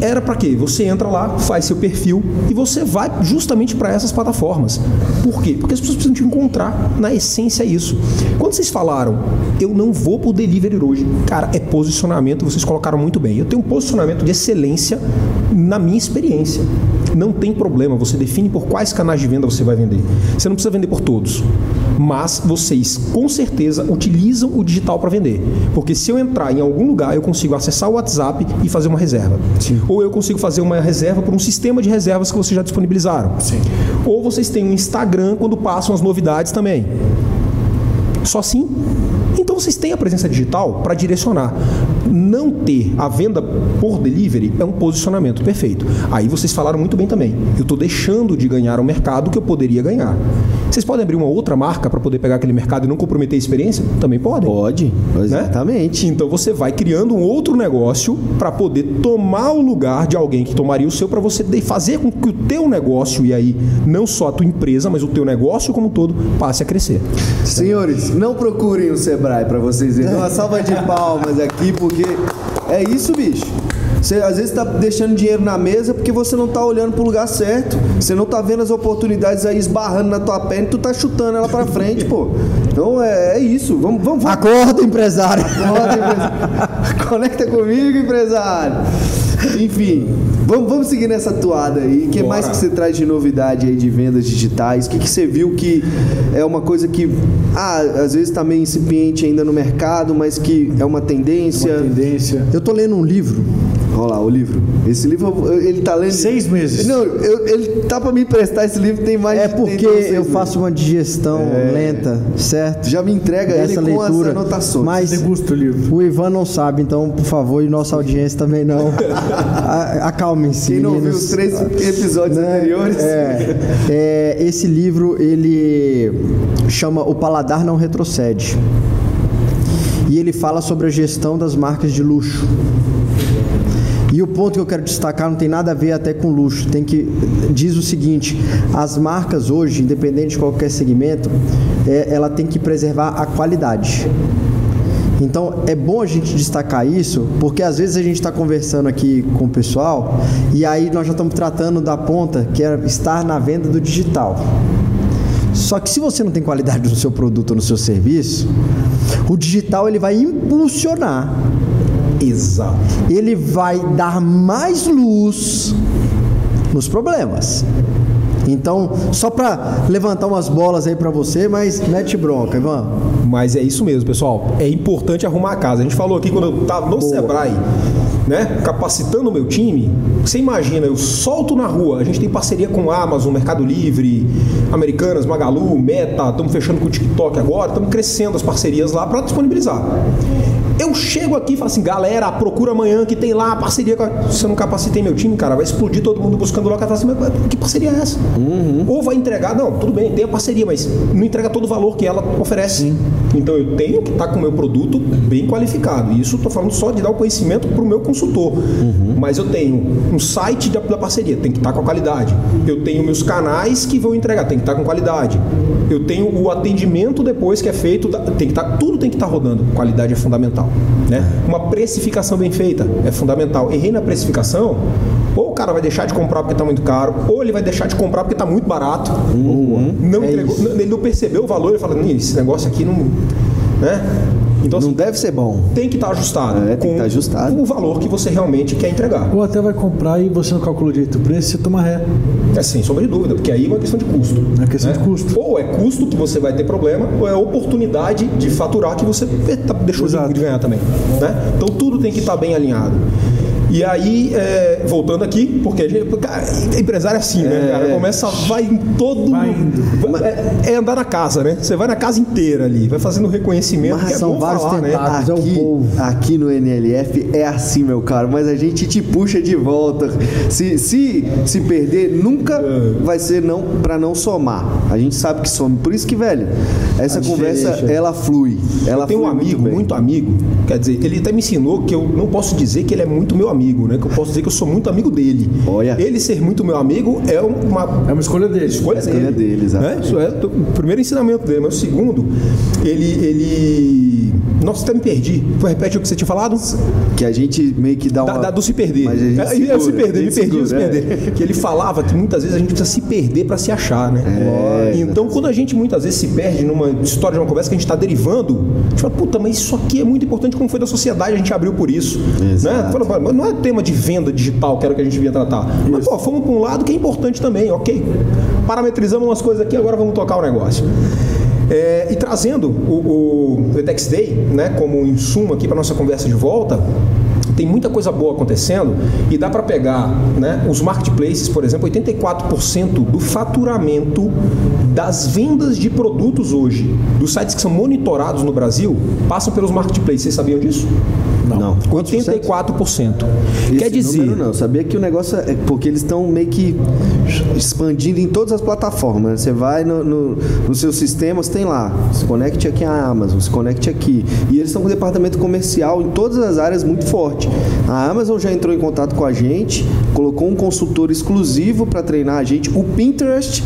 Era para quê? Você entra lá, faz seu perfil e você vai justamente para essas plataformas. Por quê? Porque as pessoas precisam te encontrar. Na essência é isso. Quando vocês falaram, eu não vou pro delivery hoje, cara, é posicionamento, vocês colocaram muito bem. Eu tenho um posicionamento de excelência na minha experiência. Não tem problema, você define por quais canais de venda você vai vender. Você não precisa vender por todos. Mas vocês com certeza utilizam o digital para vender. Porque se eu entrar em algum lugar, eu consigo acessar o WhatsApp e fazer uma reserva. Ou eu consigo fazer uma reserva por um sistema de reservas que vocês já disponibilizaram. Ou vocês têm um Instagram quando passam as novidades também. Só assim. Então vocês têm a presença digital para direcionar. Não ter a venda por delivery é um posicionamento perfeito. Aí vocês falaram muito bem também. Eu estou deixando de ganhar o mercado que eu poderia ganhar. Vocês podem abrir uma outra marca para poder pegar aquele mercado e não comprometer a experiência? Também podem. Pode, né? exatamente. Então você vai criando um outro negócio para poder tomar o lugar de alguém que tomaria o seu para você fazer com que o teu negócio e aí não só a tua empresa, mas o teu negócio como um todo passe a crescer. Senhores, não procurem o Sebrae pra vocês verem. Uma salva de palmas aqui, porque é isso, bicho. Você às vezes tá deixando dinheiro na mesa porque você não tá olhando pro lugar certo. Você não tá vendo as oportunidades aí esbarrando na tua perna e tu tá chutando ela pra frente, pô. Então é, é isso. Vamos, vamos, vamos. Acorda, empresário! Acorda, empresário. Conecta comigo, empresário. Enfim, vamos, vamos seguir nessa toada aí. O que Bora. mais que você traz de novidade aí de vendas digitais? O que, que você viu que é uma coisa que, ah, às vezes está meio incipiente ainda no mercado, mas que é uma tendência? Tendência. Eu tô lendo um livro. Olha lá, o livro. Esse livro, ele tá lendo... Seis meses. Não, eu- ele tá pra me emprestar esse livro, tem mais É de- porque eu meses. faço uma digestão lenta, certo? Já me entrega as leitura. anotações. Mas Degusta o livro. o Ivan não sabe, então, por favor, e nossa audiência também não. Acalmem-se, Quem não viu meninos. os três episódios Né? anteriores... É, é, esse livro ele chama O Paladar Não Retrocede. E ele fala sobre a gestão das marcas de luxo. E o ponto que eu quero destacar não tem nada a ver até com luxo. Tem que diz o seguinte: as marcas hoje, independente de qualquer segmento, é, ela tem que preservar a qualidade. Então é bom a gente destacar isso, porque às vezes a gente está conversando aqui com o pessoal e aí nós já estamos tratando da ponta que é estar na venda do digital. Só que se você não tem qualidade no seu produto ou no seu serviço, o digital ele vai impulsionar. Exato. Ele vai dar mais luz nos problemas. Então, só para levantar umas bolas aí para você, mas mete bronca, Ivan. Mas é isso mesmo, pessoal. É importante arrumar a casa. A gente falou aqui quando eu estava no Boa. Sebrae, né, capacitando o meu time. Você imagina, eu solto na rua, a gente tem parceria com Amazon, Mercado Livre, Americanas, Magalu, Meta, estamos fechando com o TikTok agora, estamos crescendo as parcerias lá para disponibilizar. Eu chego aqui e falo assim, galera, procura amanhã que tem lá a parceria. Se eu não capacitei meu time, cara, vai explodir todo mundo buscando lá. Cara, assim, mas que parceria é essa? Uhum. Ou vai entregar, não, tudo bem, tem a parceria, mas não entrega todo o valor que ela oferece. Sim. Então eu tenho que estar tá com o meu produto bem qualificado. E isso estou falando só de dar o conhecimento para o meu consultor. Uhum. Mas eu tenho um site da, parceria, tem que estar tá com a qualidade. Eu tenho meus canais que vão entregar, tem que estar tá com qualidade. Eu tenho o atendimento depois que é feito, tem que estar, tudo tem que estar rodando. Qualidade é fundamental. Né? Uma precificação bem feita é fundamental. Errei na precificação, ou o cara vai deixar de comprar porque está muito caro, ou ele vai deixar de comprar porque está muito barato. Uhum. Não é entregou, ele não percebeu o valor e fala, esse negócio aqui não. Né? Então, não assim, deve ser bom. Tem que estar tá ajustado. É, tem que estar tá ajustado. Com o valor que você realmente quer entregar. Ou até vai comprar e você não calculou direito o preço, você toma ré. É sem sombra de dúvida, porque aí é uma questão de custo. É questão né? de custo. Ou é custo que você vai ter problema, ou é oportunidade de faturar que você deixou Exato. de ganhar também. Né? Então tudo tem que estar tá bem alinhado. E aí, é, voltando aqui, porque a gente, cara, empresário é assim, né, é, né, cara? Começa, vai em todo. Vai indo. É, é, andar na casa, né? Você vai na casa inteira ali, vai fazendo reconhecimento. Mas é são vários falar, né? tentáculos, né? aqui, é o povo. Aqui no NLF é assim, meu caro, mas a gente te puxa de volta. Se se, se perder, nunca é. vai ser não para não somar. A gente sabe que some. Por isso que, velho, essa a conversa, deixa. ela flui. Ela eu tenho flui um amigo, muito, muito amigo, quer dizer, ele até me ensinou que eu não posso dizer que ele é muito meu amigo amigo, né? Que eu posso dizer que eu sou muito amigo dele. Olha. Ele ser muito meu amigo é uma, é uma escolha dele. Escolha, é escolha dele, dele né? Isso é o primeiro ensinamento dele. Mas o segundo, ele. ele... Nossa, até me perdi. Repete o que você tinha falado? Que a gente meio que dá uma. Da, da do se perder. Mas a gente é, segura, se perder, me perdi, se perder. É. Que ele falava que muitas vezes a gente precisa se perder para se achar, né? É, então, quando a gente muitas vezes se perde numa história de uma conversa que a gente está derivando, a gente fala, puta, mas isso aqui é muito importante, como foi da sociedade, a gente abriu por isso. Exato. Né? Fala, não é tema de venda digital, que era o que a gente vinha tratar. Isso. Mas, pô, fomos para um lado que é importante também, ok. Parametrizamos umas coisas aqui, agora vamos tocar o negócio. É, e trazendo o, o Etex Day né, como insumo aqui para nossa conversa de volta, tem muita coisa boa acontecendo e dá para pegar né, os marketplaces, por exemplo, 84% do faturamento das vendas de produtos hoje, dos sites que são monitorados no Brasil, passam pelos marketplaces. Vocês sabiam disso? Não. não. 84%. Esse Quer dizer. Número não, sabia que o negócio é porque eles estão meio que expandindo em todas as plataformas. Você vai no, no, nos seus sistemas, tem lá. Se conecte aqui à Amazon, se conecte aqui. E eles estão com um departamento comercial em todas as áreas muito forte. A Amazon já entrou em contato com a gente, colocou um consultor exclusivo para treinar a gente. O Pinterest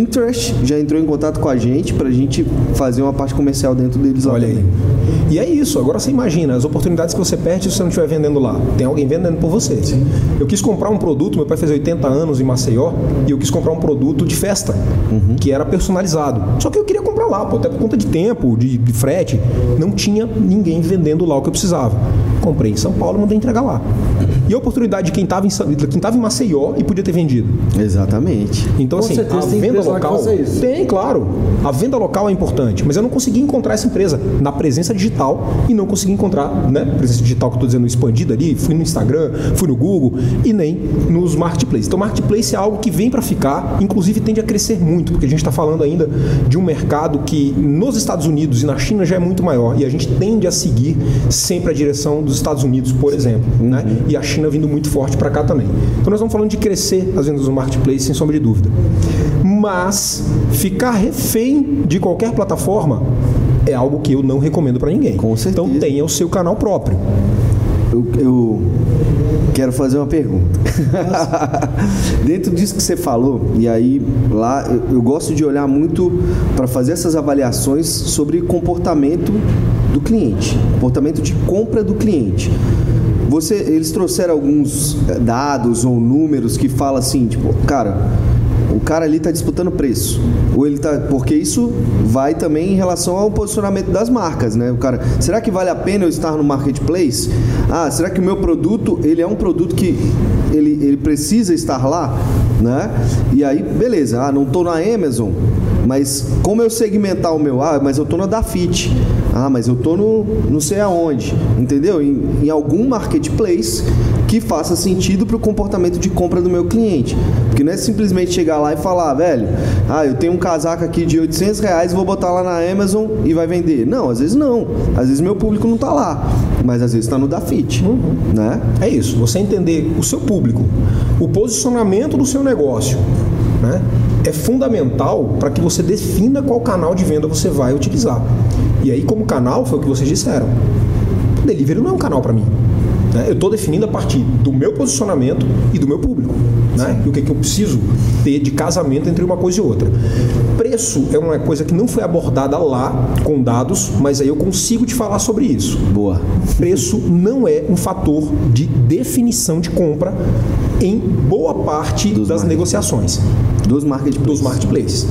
Pinterest já entrou em contato com a gente para a gente fazer uma parte comercial dentro deles lá Olha também. Aí. E é isso. Agora você imagina as oportunidades que você perde se você não estiver vendendo lá. Tem alguém vendendo por você. Sim. Eu quis comprar um produto, meu pai fez 80 anos em Maceió, e eu quis comprar um produto de festa, uhum. que era personalizado. Só que eu queria comprar lá, pô, até por conta de tempo, de, de frete. Não tinha ninguém vendendo lá o que eu precisava. Comprei em São Paulo e mandei entregar lá. E a oportunidade de quem estava em, quem tava em Maceió e podia ter vendido. Exatamente. Então, Com assim, certeza, a venda local. Tem, claro. A venda local é importante, mas eu não consegui encontrar essa empresa na presença digital e não consegui encontrar, né? Presença digital que eu estou dizendo expandida ali, fui no Instagram, fui no Google e nem nos marketplaces. Então, marketplace é algo que vem para ficar, inclusive tende a crescer muito, porque a gente está falando ainda de um mercado que nos Estados Unidos e na China já é muito maior e a gente tende a seguir sempre a direção dos Estados Unidos, por exemplo, né? uhum. né? E a China China vindo muito forte para cá também. Então nós estamos falando de crescer as vendas do marketplace, sem sombra de dúvida. Mas ficar refém de qualquer plataforma é algo que eu não recomendo para ninguém. Com certeza. Então tenha o seu canal próprio. eu, eu quero fazer uma pergunta. Dentro disso que você falou, e aí lá eu, eu gosto de olhar muito para fazer essas avaliações sobre comportamento do cliente, comportamento de compra do cliente. Você, eles trouxeram alguns eh, dados ou números que falam assim, tipo, cara, o cara ali está disputando preço. Ou ele tá, porque isso vai também em relação ao posicionamento das marcas, né? O cara, será que vale a pena eu estar no marketplace? Ah, será que o meu produto, ele é um produto que ele, ele precisa estar lá, né? E aí, beleza, ah, não estou na Amazon, mas como eu segmentar o meu? Ah, mas eu estou na Dafit. Ah, mas eu estou no não sei aonde, entendeu? Em, em algum marketplace que faça sentido para o comportamento de compra do meu cliente. Porque não é simplesmente chegar lá e falar, velho, ah, eu tenho um casaco aqui de 800 reais, vou botar lá na Amazon e vai vender. Não, às vezes não. Às vezes meu público não está lá, mas às vezes está no Dafit, uhum. né? É isso, você entender o seu público, o posicionamento do seu negócio, né? É fundamental para que você defina qual canal de venda você vai utilizar. E aí, como canal, foi o que vocês disseram. Delivery não é um canal para mim. Né? Eu estou definindo a partir do meu posicionamento e do meu público. Né? E o que, que eu preciso ter de casamento entre uma coisa e outra. Preço é uma coisa que não foi abordada lá com dados, mas aí eu consigo te falar sobre isso. Boa. Preço não é um fator de definição de compra em boa parte Dos das negociações. Dos marketplaces. Dos marketplaces.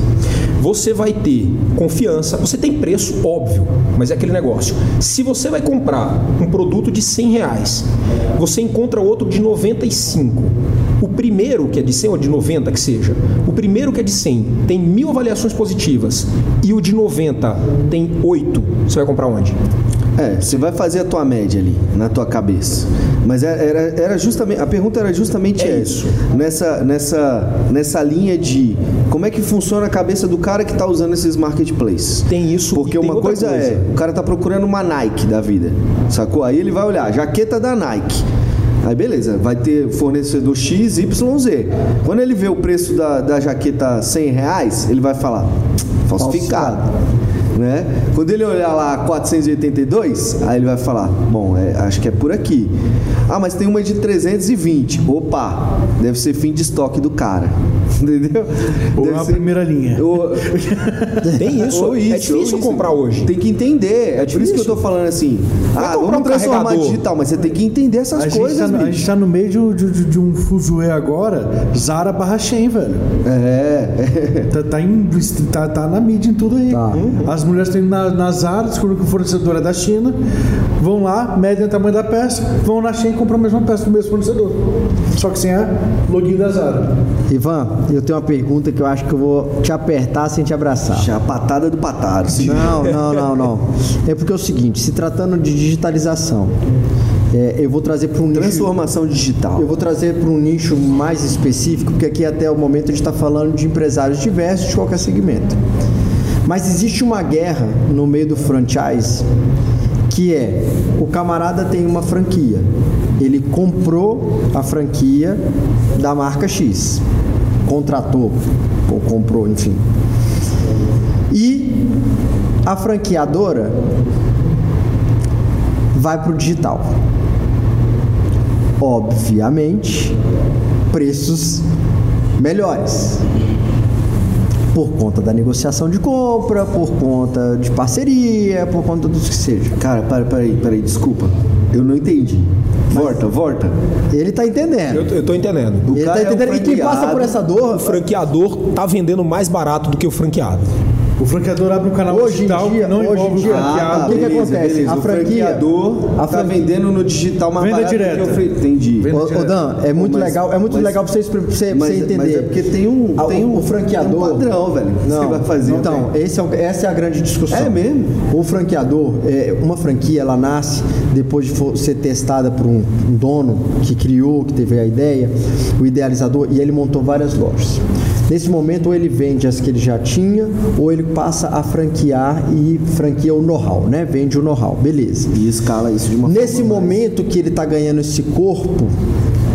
Você vai ter confiança, você tem preço, óbvio, mas é aquele negócio. Se você vai comprar um produto de 100 reais, você encontra outro de 95. O primeiro, que é de 100 ou de 90, que seja, primeiro que é de 100 tem mil avaliações positivas e o de 90 tem 8, você vai comprar onde? É, você vai fazer a tua média ali, na tua cabeça. Mas é, era, era justamente, a pergunta era justamente é isso. Nessa, nessa, nessa linha de como é que funciona a cabeça do cara que está usando esses marketplaces. Tem isso. Porque uma coisa, coisa, é, o cara está procurando uma Nike da vida, sacou? Aí ele vai olhar, jaqueta da Nike. Aí beleza, vai ter fornecedor X, Y, Z. Quando ele vê o preço da, da jaqueta 100 reais, ele vai falar, falsificado. falsificado né? Quando ele olhar lá 482, aí ele vai falar, bom, é, acho que é por aqui. Ah, mas tem uma de 320. Opa, deve ser fim de estoque do cara. Entendeu? Ou deve a ser... primeira linha. Ou... tem isso. Ou isso. É difícil isso. comprar hoje. Tem que entender. É, é por isso que eu tô falando assim. ah, vamos um transformar digital, mas você tem que entender essas a coisas. Gente tá, a gente tá no meio de, de, de um fuzuê agora, Zara barra Shein, velho. É. tá, tá, em, tá, tá, na mídia em tudo aí. Tá. As mulheres têm na, nas áreas, quando o fornecedor é da China, vão lá, medem o tamanho da peça, vão na China compram a mesma peça do mesmo fornecedor. Só que sem a login da Zara. Ivan, eu tenho uma pergunta que eu acho que eu vou te apertar sem te abraçar. A patada do pataro. Não, não, não, não. É porque é o seguinte, se tratando de digitalização, é, eu vou trazer para um transformação nicho, digital. Eu vou trazer para um nicho mais específico, porque aqui até o momento a gente está falando de empresários diversos de qualquer segmento. Mas existe uma guerra no meio do franchise que é o camarada tem uma franquia, ele comprou a franquia da marca X, contratou ou comprou, enfim. E a franqueadora vai para o digital. Obviamente, preços melhores por conta da negociação de compra, por conta de parceria, por conta do que seja. Cara, para, peraí, peraí, desculpa. Eu não entendi. Volta, volta. Ele tá entendendo. Eu, eu tô entendendo. O ele tá entendendo. É e quem passa por essa dor. O franqueador tá vendendo mais barato do que o franqueado. O franqueador abre um canal hoje digital dia, não hoje envolve dia, o franqueado. Ah, o que, que acontece? Beleza. A franquia, o franqueador a tá vendendo no digital mais Venda direta. que eu Entendi. Venda ô, Dan, é muito mas, legal, é muito mas, legal pra você, pra você, mas, você entender. Mas é porque tem um, tem um, o franqueador. Tem um padrão, velho. Não, você vai fazer. Então, esse é, essa é a grande discussão. É mesmo? O franqueador, é, uma franquia, ela nasce depois de ser testada por um dono que criou, que teve a ideia, o idealizador, e ele montou várias lojas. Nesse momento, ou ele vende as que ele já tinha, ou ele passa a franquear e franquia o know-how, né? Vende o know-how, beleza. E escala isso de uma Nesse forma momento mais... que ele está ganhando esse corpo,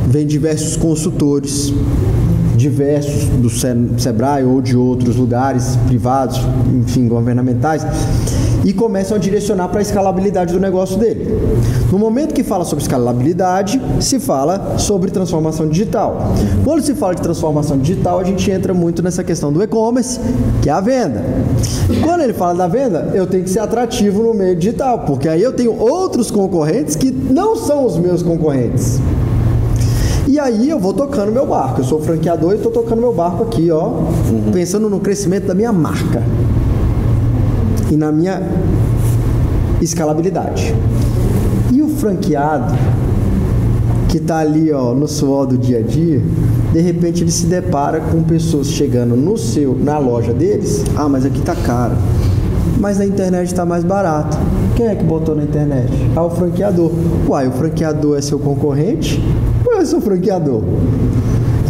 vem diversos consultores, diversos do Sebrae ou de outros lugares privados, enfim, governamentais, e começam a direcionar para a escalabilidade do negócio dele. No momento que fala sobre escalabilidade, se fala sobre transformação digital. Quando se fala de transformação digital, a gente entra muito nessa questão do e-commerce, que é a venda. Quando ele fala da venda, eu tenho que ser atrativo no meio digital, porque aí eu tenho outros concorrentes que não são os meus concorrentes. E aí eu vou tocando meu barco. Eu sou franqueador e estou tocando meu barco aqui, ó, uhum. pensando no crescimento da minha marca e na minha escalabilidade. E o franqueado que está ali, ó, no suor do dia a dia, de repente ele se depara com pessoas chegando no seu, na loja deles. Ah, mas aqui tá caro. Mas na internet está mais barato. Quem é que botou na internet? Ah, o franqueador. Uai, o franqueador é seu concorrente? Ou é seu franqueador?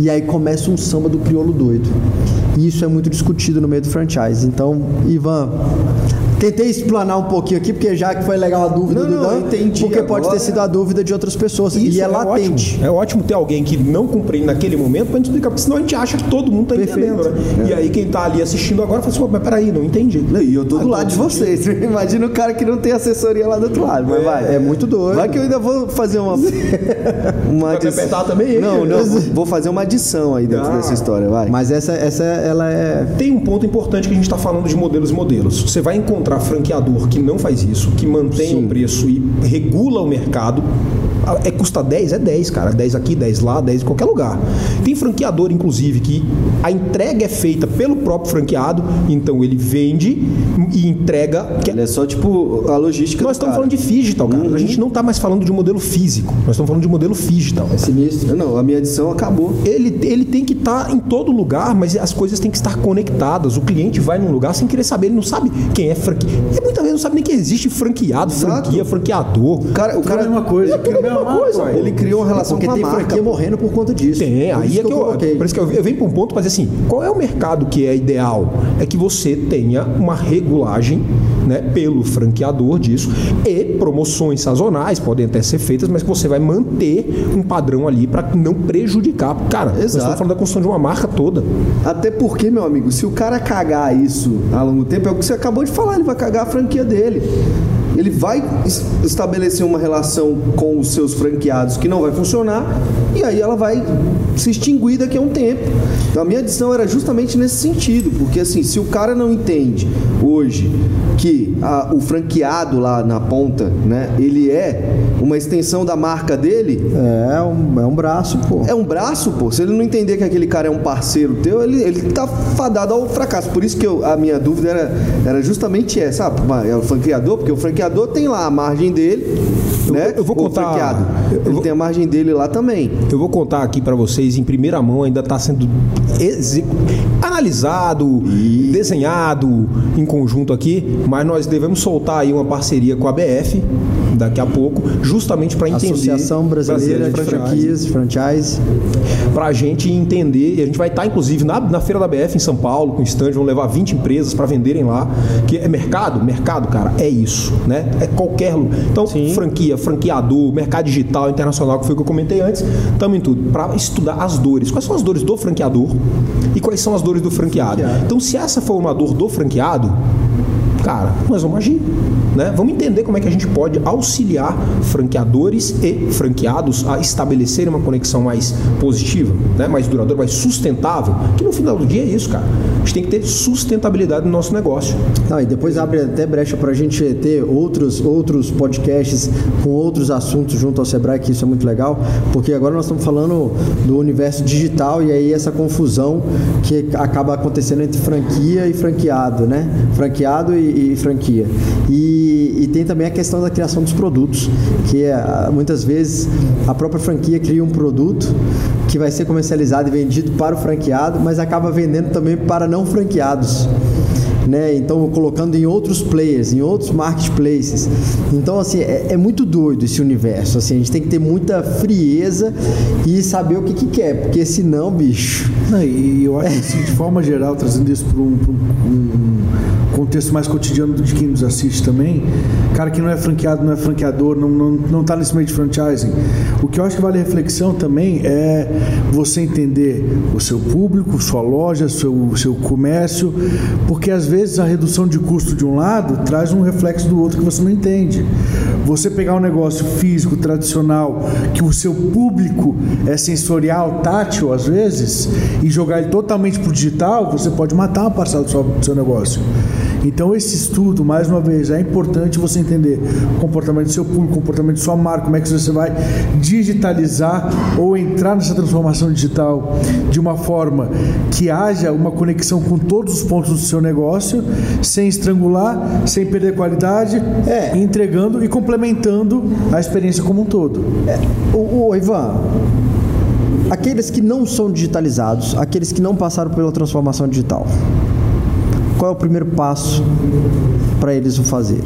E aí começa um samba do crioulo doido. E isso é muito discutido no meio do franchise. Então, Ivan, Tentei explanar um pouquinho aqui, porque já que foi legal a dúvida não, do Dan, entendi porque agora... pode ter sido a dúvida de outras pessoas. Isso, e é, é latente. Ótimo. É ótimo ter alguém que não compreende naquele momento gente explicar, porque senão a gente acha que todo mundo tá Perfeito. entendendo, né? É. E aí quem tá ali assistindo agora fala assim, mas peraí, não entendi. E eu tô do lado de vocês. Imagina o cara que não tem assessoria lá do outro lado. Mas vai. É muito doido. Vai que eu ainda vou fazer uma. uma adição. também? Não, não. vou fazer uma adição aí dentro ah. dessa história, vai. Mas essa, essa, ela é. Tem um ponto importante que a gente tá falando de modelos e modelos. Você vai encontrar franqueador que não faz isso, que mantém Sim. o preço e regula o mercado, é, custa 10, é 10, cara. 10 aqui, 10 lá, 10 em qualquer lugar. Tem franqueador, inclusive, que a entrega é feita pelo próprio franqueado, então ele vende e entrega. Que ele é só tipo a logística. Nós estamos falando de digital, cara. Uhum. A gente não está mais falando de modelo físico, nós estamos falando de modelo digital. É sinistro. Não, a minha edição acabou. Ele, ele tem que estar tá em todo lugar, mas as coisas têm que estar conectadas. O cliente vai num lugar sem querer saber, ele não sabe quem é franquia. E muitas vezes não sabe nem que existe franqueado, Exato. franquia, franqueador. O cara, o cara é uma coisa. É mesma coisa. Ele criou uma relação Porque com a tem marca. franquia morrendo por conta disso. Tem, por aí é que, eu, eu por isso que eu, eu venho para um ponto para dizer assim, qual é o mercado que é ideal? É que você tenha uma regulagem né, pelo franqueador disso e promoções sazonais podem até ser feitas, mas que você vai manter um padrão ali para não prejudicar. Cara, Exato. nós estamos falando da construção de uma marca toda. Até porque, meu amigo, se o cara cagar isso a longo tempo, é o que você acabou de falar, ele vai cagar a franquia dele ele vai estabelecer uma relação com os seus franqueados que não vai funcionar e aí ela vai se extinguir daqui a um tempo. Então a minha adição era justamente nesse sentido, porque assim, se o cara não entende hoje que a, o franqueado lá na ponta, né, ele é uma extensão da marca dele. É, um, é um braço, pô. É um braço, pô. Se ele não entender que aquele cara é um parceiro teu, ele, ele tá fadado ao fracasso. Por isso que eu, a minha dúvida era, era justamente essa, sabe? É o franqueador, porque o franqueador tem lá a margem dele, eu, né? Eu vou contar. Franqueado. Ele vou, tem a margem dele lá também. Eu vou contar aqui para vocês em primeira mão, ainda está sendo analisado, e... desenhado em conjunto aqui, mas nós devemos soltar aí uma parceria com a BF daqui a pouco, justamente para entender. Associação Brasileira, de Franquias, Franchise. Para a gente entender, e a gente vai estar, tá, inclusive, na, na Feira da BF em São Paulo, com stand, vão levar 20 empresas para venderem lá. Que é mercado? Mercado, cara, é isso, né? É qualquer. Então, Sim. franquia, franqueador, mercado digital, internacional, que foi o que eu comentei antes, estamos em tudo. Para estudar as dores. Quais são as dores do franqueador e quais são as dores do franqueado? Então, se essa for uma dor do franqueado, cara, nós vamos agir. Né? Vamos entender como é que a gente pode auxiliar franqueadores e franqueados a estabelecerem uma conexão mais positiva, né? mais duradoura, mais sustentável. Que no final do dia é isso, cara. A gente tem que ter sustentabilidade no nosso negócio. Não, e depois abre até brecha para a gente ter outros, outros podcasts com outros assuntos junto ao Sebrae, que isso é muito legal, porque agora nós estamos falando do universo digital e aí essa confusão que acaba acontecendo entre franquia e franqueado, né? Franqueado e, e franquia. E e, tem também a questão da criação dos produtos, que é, muitas vezes a própria franquia cria um produto que vai ser comercializado e vendido para o franqueado, mas acaba vendendo também para não franqueados. Né? Então, colocando em outros players, em outros marketplaces. Então, assim, é, é, muito doido esse universo. Assim, a gente tem que ter muita frieza e saber o que, que quer, porque senão, bicho. Não, e eu acho que, assim, de forma geral, trazendo isso para um, um, contexto mais cotidiano de quem nos assiste também, cara que não é franqueado, não é franqueador, não, não, não tá nesse meio de franchising. O que eu acho que vale reflexão também é você entender o seu público, sua loja, seu, seu comércio, porque às vezes a redução de custo de um lado traz um reflexo do outro que você não entende. Você pegar um negócio físico, tradicional, que o seu público é sensorial, tátil às vezes, e jogar ele totalmente para o digital, você pode matar uma parcela do seu, do seu negócio. Então esse estudo, mais uma vez, é importante você entender o comportamento do seu público, o comportamento de sua marca, como é que você vai digitalizar ou entrar nessa transformação digital de uma forma que haja uma conexão com todos os pontos do seu negócio, sem estrangular, sem perder qualidade, É. entregando e complementando a experiência como um todo. O, o Ivan, aqueles que não são digitalizados, aqueles que não passaram pela transformação digital, qual é o primeiro passo para eles o fazerem?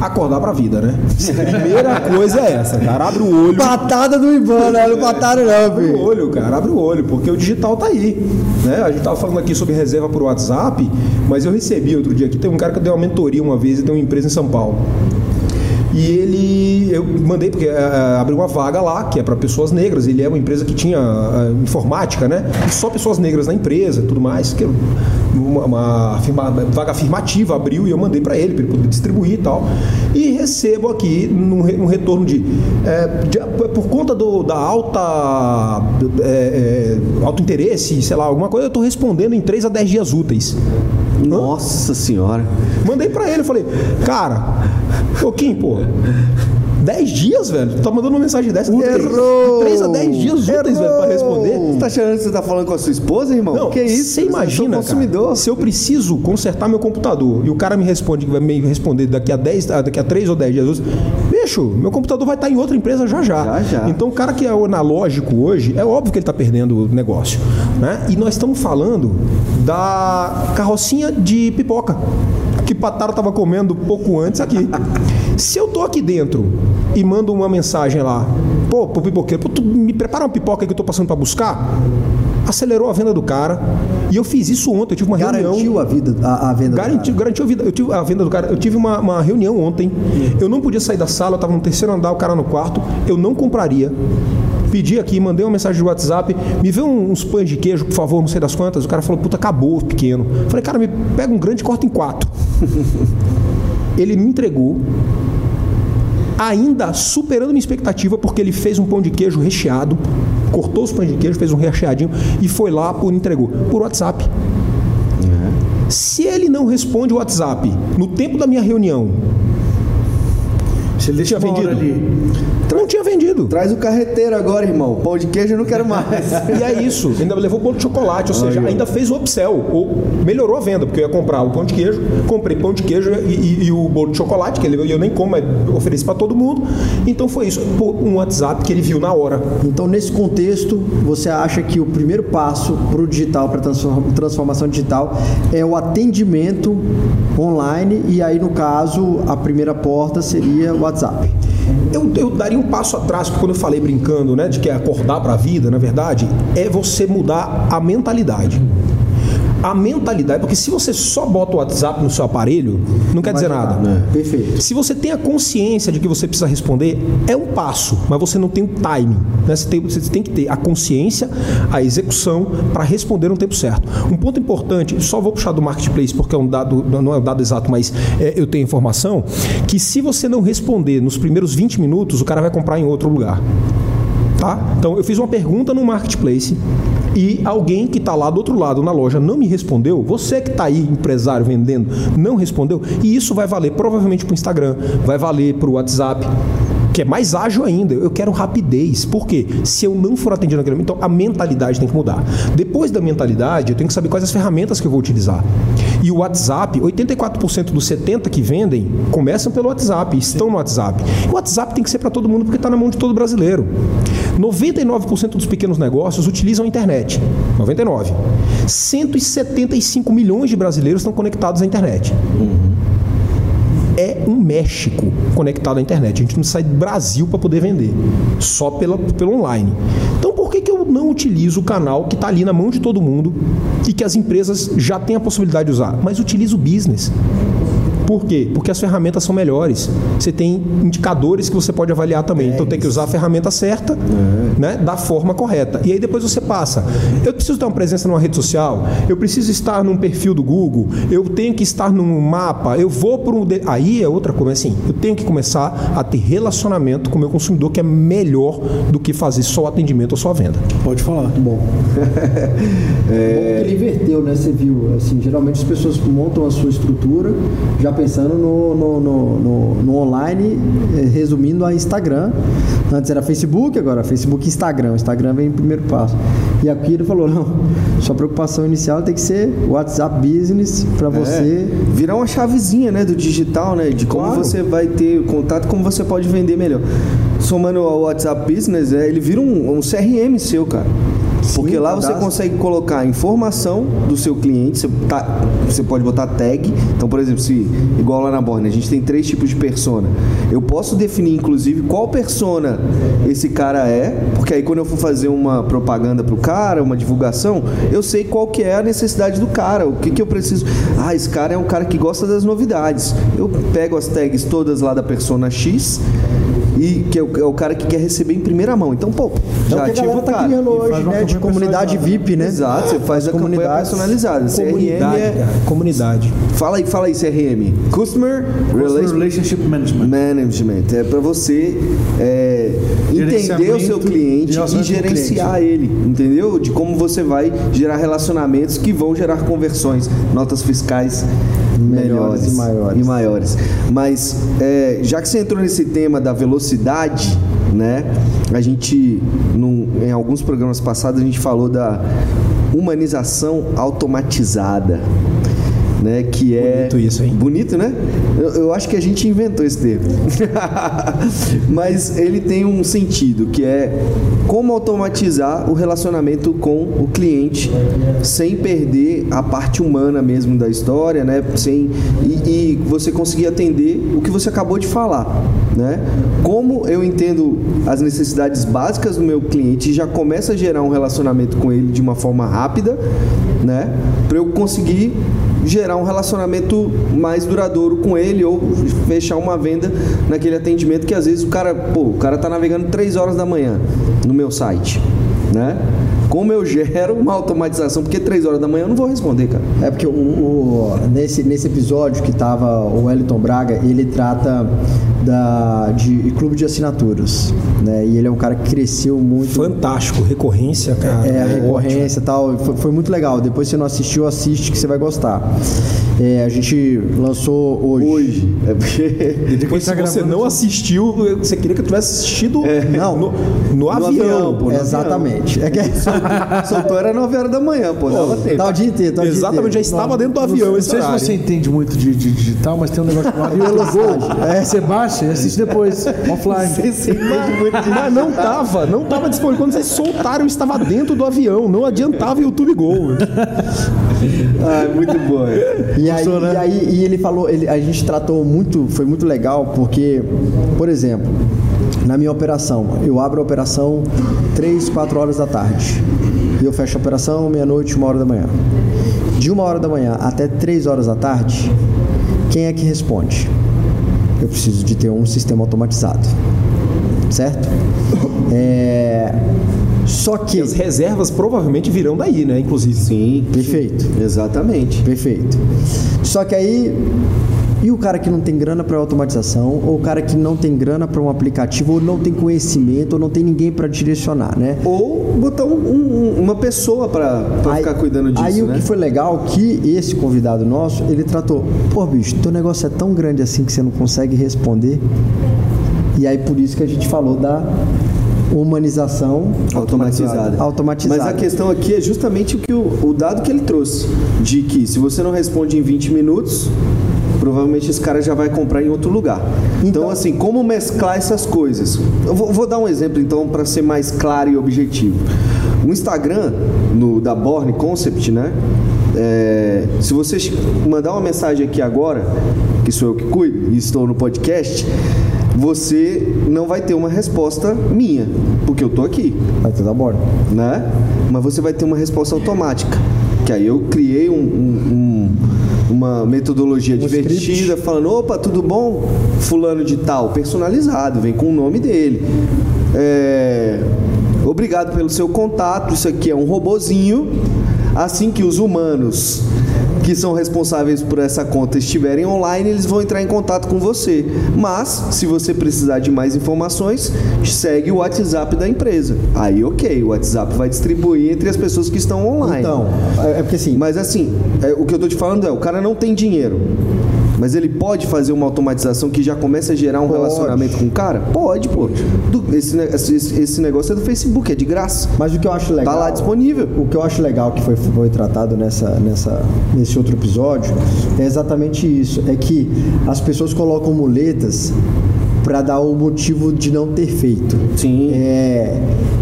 Acordar pra vida, né? Primeira coisa é essa, cara. Abre o olho. Patada do Ivan, né? Não pataram não, Abre o olho, cara, abre o olho, porque o digital tá aí. Né? A gente tava falando aqui sobre reserva por WhatsApp, mas eu recebi outro dia aqui, tem um cara que deu uma mentoria uma vez e tem uma empresa em São Paulo. E ele, eu mandei, porque eh, abriu uma vaga lá, que é para pessoas negras. Ele é uma empresa que tinha eh, informática, né? E só pessoas negras na empresa tudo mais. Que uma, uma afirma- vaga afirmativa abriu e eu mandei para ele, para ele poder distribuir e tal. E recebo aqui um retorno de, eh, de- Por conta do, da alta. eh, alto interesse, sei lá, alguma coisa, eu estou respondendo em 3 a 10 dias úteis. Nossa senhora. Mandei pra ele, falei, cara, ô Kim, pô, 10 dias, velho? Tu tá mandando uma mensagem dessa? Errou! 3 a 10 dias úteis, velho, pra responder. Você tá achando que você tá falando com a sua esposa, irmão? Não, que isso? Você imagina, Eu sou consumidor. cara, se eu preciso consertar meu computador e o cara me responde que vai me responder daqui a 10, ah, daqui a 3 ou 10 dias, bicho, meu computador vai estar em outra empresa já já. Já, já. Então o cara que é analógico hoje, é óbvio que ele está perdendo o negócio, né? E nós estamos falando da carrocinha de pipoca que Pataro estava comendo pouco antes aqui. Se eu tô aqui dentro e mando uma mensagem lá, pô, pro pipoqueiro, pô, tu me prepara uma pipoca que eu tô passando para buscar, acelerou a venda do cara. E eu fiz isso ontem, eu tive uma reunião. Garantiu a vida, a, a venda. do Garantiu, cara. garantiu a, vida, eu tive, a venda do cara. Eu tive uma, uma reunião ontem. Eu não podia sair da sala, eu estava no terceiro andar, o cara no quarto. Eu não compraria. Pedi aqui, mandei uma mensagem de WhatsApp. Me vê uns pães de queijo, por favor, não sei das quantas. O cara falou, puta, acabou o pequeno. Falei, cara, me pega um grande e corta em quatro. Ele me entregou. Ainda superando minha expectativa, porque ele fez um pão de queijo recheado, cortou os pães de queijo, fez um recheadinho e foi lá por entregou por WhatsApp. Se ele não responde o WhatsApp no tempo da minha reunião, ele deixa Tinha vendido? ali. não tinha vendido. Traz o carreteiro agora, irmão. Pão de queijo eu não quero mais. E é isso, ainda levou bolo de chocolate, ou seja, ainda fez o upsell, ou melhorou a venda, porque eu ia comprar o pão de queijo, comprei pão de queijo e, e- e o bolo de chocolate, que ele, eu nem como, mas ofereci para todo mundo. Então foi isso, por um WhatsApp que ele viu na hora. Então, nesse contexto, você acha que o primeiro passo para o digital, para a transformação digital, é o atendimento online e aí, no caso, a primeira porta seria o WhatsApp. Eu, eu daria um passo atrás, porque quando eu falei brincando, né, de que é acordar para a vida, na verdade, é você mudar a mentalidade. A mentalidade, porque se você só bota o WhatsApp no seu aparelho, não quer dizer nada. Perfeito. Se você tem a consciência de que você precisa responder, é um passo, mas você não tem o timing. né? Você, tem, você tem que ter a consciência, a execução para responder no tempo certo. Um ponto importante, só vou puxar do marketplace porque é um dado, não é um dado exato, mas é, eu tenho informação, que se você não responder nos primeiros 20 minutos, o cara vai comprar em outro lugar. Tá? Então eu fiz uma pergunta no marketplace e alguém que está lá do outro lado na loja não me respondeu. Você que está aí, empresário vendendo, não respondeu. E isso vai valer provavelmente para o Instagram, vai valer para o WhatsApp. Que é mais ágil ainda. Eu quero rapidez. Por quê? Se eu não for atendido naquele momento, então a mentalidade tem que mudar. Depois da mentalidade, eu tenho que saber quais as ferramentas que eu vou utilizar. E o WhatsApp, 84% dos 70 que vendem começam pelo WhatsApp, estão no WhatsApp. O WhatsApp tem que ser para todo mundo porque está na mão de todo brasileiro. 99% dos pequenos negócios utilizam a internet. 99. 175 milhões de brasileiros estão conectados à internet. É um México conectado à internet. A gente não sai do Brasil para poder vender, só pela, pelo online. Então, por que, que eu não utilizo o canal que está ali na mão de todo mundo e que as empresas já têm a possibilidade de usar? Mas utilizo o business. Por quê? Porque as ferramentas são melhores. Você tem indicadores que você pode avaliar também. então tem que usar a ferramenta certa, né, da forma correta. E aí depois você passa. Eu preciso ter uma presença numa rede social, eu preciso estar num perfil do Google, eu tenho que estar num mapa, eu vou por um. de- Aí é outra coisa, assim, eu tenho que começar a ter relacionamento com o meu consumidor, que é melhor do que fazer só atendimento ou só venda. Pode falar. Bom. Bom que ele inverteu, né? Você viu, assim, geralmente as pessoas montam a sua estrutura já pensando no, no, no, no- online, eh, resumindo a Instagram. Antes era Facebook, agora Facebook e Instagram. O Instagram vem em primeiro passo. E aqui ele falou, não, sua preocupação inicial tem que ser WhatsApp Business para você. É, virar uma chavezinha, né, do digital, né, de como Claro. você vai ter contato, como você pode vender melhor. Somando ao WhatsApp Business, é, ele vira um, um CRM seu, cara. Porque lá você consegue colocar a informação do seu cliente, você, tá- você pode botar tag. Então, por exemplo, se igual lá na Borne, a gente tem três tipos de persona. Eu posso definir, inclusive, qual persona esse cara é, porque aí quando eu for fazer uma propaganda pro cara, uma divulgação, eu sei qual que é a necessidade do cara, o que, que eu preciso. Ah, esse cara é um cara que gosta das novidades. Eu pego as tags todas lá da persona X. Que é o, é o cara que quer receber em primeira mão. Então, pô, É já ativa o tá cara. criando E faz hoje, né? De comunidade. VIP, né? Exato, você faz As a campanha comunidades. personalizada. CRM Comunidade, é. cara. Comunidade. Fala aí, fala aí, CRM. Customer Customer Relation Relationship Management. Management. É para você é, entender o seu cliente e gerenciar ele, entendeu? De como você vai gerar relacionamentos que vão gerar conversões, notas fiscais melhores, Melhores e maiores. e maiores. Mas é, já que você entrou nesse tema da velocidade, né? A gente, num- em alguns programas passados, a gente falou da humanização automatizada. Né, que é Bonito isso, hein? bonito, né? Eu, eu acho que a gente inventou esse termo, mas ele tem um sentido que é como automatizar o relacionamento com o cliente sem perder a parte humana mesmo da história, né? Sem e, e você conseguir atender o que você acabou de falar, né? Como eu entendo as necessidades básicas do meu cliente e já começa a gerar um relacionamento com ele de uma forma rápida, né? Para eu conseguir gerar um relacionamento mais duradouro com ele ou fechar uma venda naquele atendimento que às vezes o cara, pô, o cara tá navegando 3 horas da manhã no meu site, né? Como eu gero uma automatização, porque 3 horas da manhã eu não vou responder, cara. É porque o, o- nesse, nesse episódio que tava o Wellington Braga, ele trata da, de clube de assinaturas, né? E ele é um cara que cresceu muito. Fantástico. Recorrência, cara. É, a ótimo. recorrência e tal, foi, foi muito legal. Depois se você não assistiu, assiste que você vai gostar. É, a gente lançou hoje. Hoje. É porque. E depois, se você não assistiu, você queria que eu tivesse assistido Não. no, no avião. avião, pô. no Exatamente. É que Soltou era 9 horas da manhã, pô, dava tempo. tá o dia inteiro, tá o dia Exatamente, já inteiro. estava dentro do avião Não esse sei se você entende muito de, de digital, mas tem um negócio chamado Velocidade. É, você baixa e assiste depois, offline. Você Mas não tava, não tava disponível. Quando vocês soltaram, eu estava dentro do avião. Não adiantava YouTube Go. Ah, muito bom. E aí, Gostou, né? e aí e ele falou, ele- a gente tratou muito, foi muito legal, porque, por exemplo, na minha operação, eu abro a operação 3, 4 horas da tarde. E eu fecho a operação meia-noite, uma hora da manhã. De uma hora da manhã até 3 horas da tarde, quem é que responde? Eu preciso de ter um sistema automatizado. Certo? É, Só que. As reservas provavelmente virão daí, né? Inclusive. Sim. Perfeito. Exatamente. Perfeito. Só que aí. E o cara que não tem grana para automatização, ou o cara que não tem grana para um aplicativo, ou não tem conhecimento, ou não tem ninguém para direcionar, né? Ou botar um- um- uma pessoa Aí- ficar cuidando disso, Aí o né? que foi legal que esse convidado nosso, ele tratou, pô bicho, teu negócio é tão grande assim que você não consegue responder. E aí por isso que a gente falou da humanização automatizada. automatizada. Mas a questão aqui é justamente o que o, o dado que ele trouxe, de que se você não responde em 20 minutos, provavelmente esse cara já vai comprar em outro lugar. Então, Então- assim, como mesclar essas coisas? Eu vou, vou dar um exemplo então para ser mais claro e objetivo. O Instagram no, da Born Concept, né? É, se você mandar uma mensagem aqui agora, que sou eu que cuido e estou no podcast, você não vai ter uma resposta minha, porque eu tô aqui Vai ter da borda. né? Mas você vai ter uma resposta automática. Que aí eu criei um, um- um- uma metodologia Um divertida, script. falando, opa, tudo bom? Fulano de tal, personalizado, vem com o nome dele. É, Obrigado pelo seu contato, isso aqui é um robozinho. Assim que os humanos que são responsáveis por essa conta estiverem online, eles vão entrar em contato com você. Mas, se você precisar de mais informações, segue o WhatsApp da empresa. Aí, ok, o WhatsApp vai distribuir entre as pessoas que estão online. Então, é é porque assim, Mas assim, é, o que eu tô te falando é, o cara não tem dinheiro. Mas ele pode fazer uma automatização que já começa a gerar um Pode. relacionamento com o cara? Pode, pô. Do- esse, esse, esse negócio é do Facebook, é de graça. mas o que eu acho legal. Tá lá disponível. O que eu acho legal que foi, foi tratado nessa, nessa, nesse outro episódio é exatamente isso. É que as pessoas colocam muletas para dar o motivo de não ter feito. Sim. É,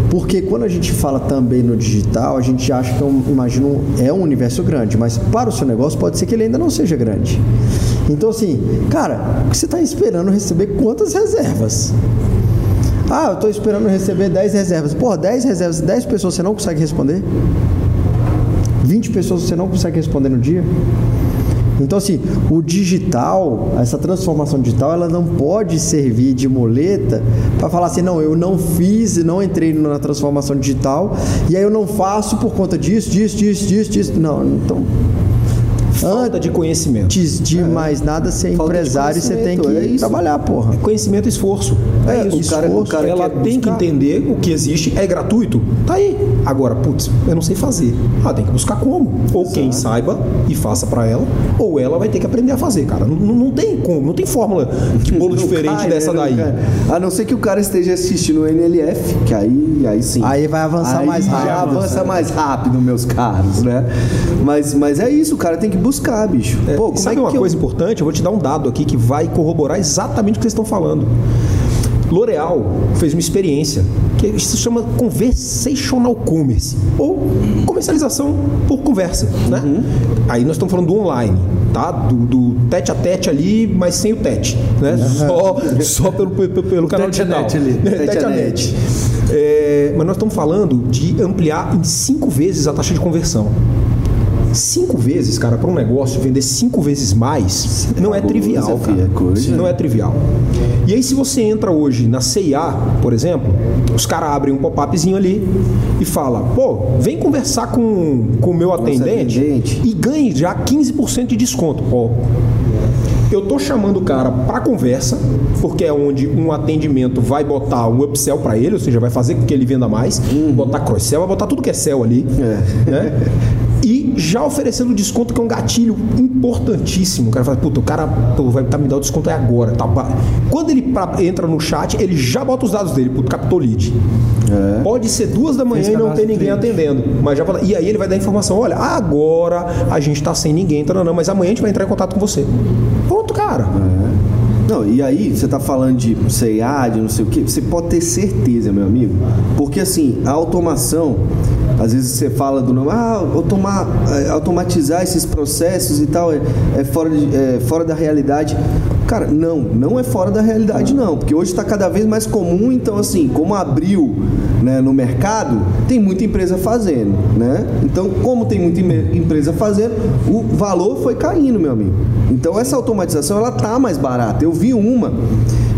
porque quando a gente fala também no digital, a gente acha que é um, imagina, um- é um universo grande, mas para o seu negócio pode ser que ele ainda não seja grande. Então assim, cara, o que você está esperando receber quantas reservas? Ah, eu estou esperando receber 10 reservas. Pô, 10 reservas, 10 pessoas você não consegue responder? 20 pessoas você não consegue responder no dia? Então, assim, o digital, essa transformação digital, ela não pode servir de muleta para falar assim, não, eu não fiz, não entrei na transformação digital, e aí eu não faço por conta disso, disso, disso, disso, disso. Não, então, Falta de conhecimento. antes de mais nada, ser Falta de empresário, você tem que é trabalhar, porra. Conhecimento e esforço. É, É, isso. o cara- o cara ela tem que buscar. entender o que existe, é gratuito. Tá aí. Agora, putz, eu não sei fazer. Ah, tem que buscar como. Ou quem saiba e faça pra ela, ou ela vai ter que aprender a fazer, cara. Não, não- tem como, não tem fórmula de bolo diferente cai, dessa né? Daí. A não ser que o cara esteja assistindo o NLF, que aí, aí sim. Aí vai avançar Aí mais já rápido. avança mais rápido, meus caros, né? Mas, mas é isso, o cara tem que buscar, bicho. É, Pô, como sabe é uma eu- coisa importante? Eu vou te dar um dado aqui que vai corroborar exatamente o que vocês estão falando. L'Oréal fez uma experiência que se chama Conversational Commerce ou comercialização por conversa, né? Uhum. Aí nós estamos falando do online, tá? Do, do tete a tete ali, mas sem o tete, né? Só, só pelo, pelo, pelo canal Tete digital. net ali. Tete, Tete a a net. É, mas nós estamos falando de ampliar em cinco vezes a taxa de conversão. Cinco vezes, cara, para um negócio vender cinco vezes mais não é trivial, cara. é coisa. Não é trivial. E aí, se você entra hoje na CIA, por exemplo, os caras abrem um pop-upzinho ali e fala: pô, vem conversar com com o meu atendente, atendente. e ganhe já 15% de desconto. Pô, eu tô chamando o cara para conversa, porque é onde um atendimento vai botar um upsell para ele, ou seja, vai fazer com que ele venda mais, botar cross-sell, vai botar tudo que é sell ali, né? Já oferecendo desconto que é um gatilho importantíssimo. O cara fala, puta, o cara pô, vai tá, me dar o desconto é agora. Tá? Quando ele pra- entra no chat, ele já bota os dados dele, puto, captou lead. Pode ser duas da manhã Fez e não ter ninguém cliente. atendendo. Mas já fala, e aí ele vai dar informação: olha, agora a gente tá sem ninguém, tá, não, não, mas amanhã a gente vai entrar em contato com você. Pronto, cara. Não, e aí, você tá falando de CA, de não sei o quê, você pode ter certeza, meu amigo. Porque assim, a automação, às vezes você fala do nome, ah, automa- eh, automatizar esses processos e tal é, é fora, de- é fora da realidade. Cara, não, não é fora da realidade, não. Porque hoje está cada vez mais comum, então assim, como abriu né, no mercado, tem muita empresa fazendo, né? Então, como tem muita empresa fazendo, o valor foi caindo, meu amigo. Então, essa automatização, ela tá mais barata. Eu vi uma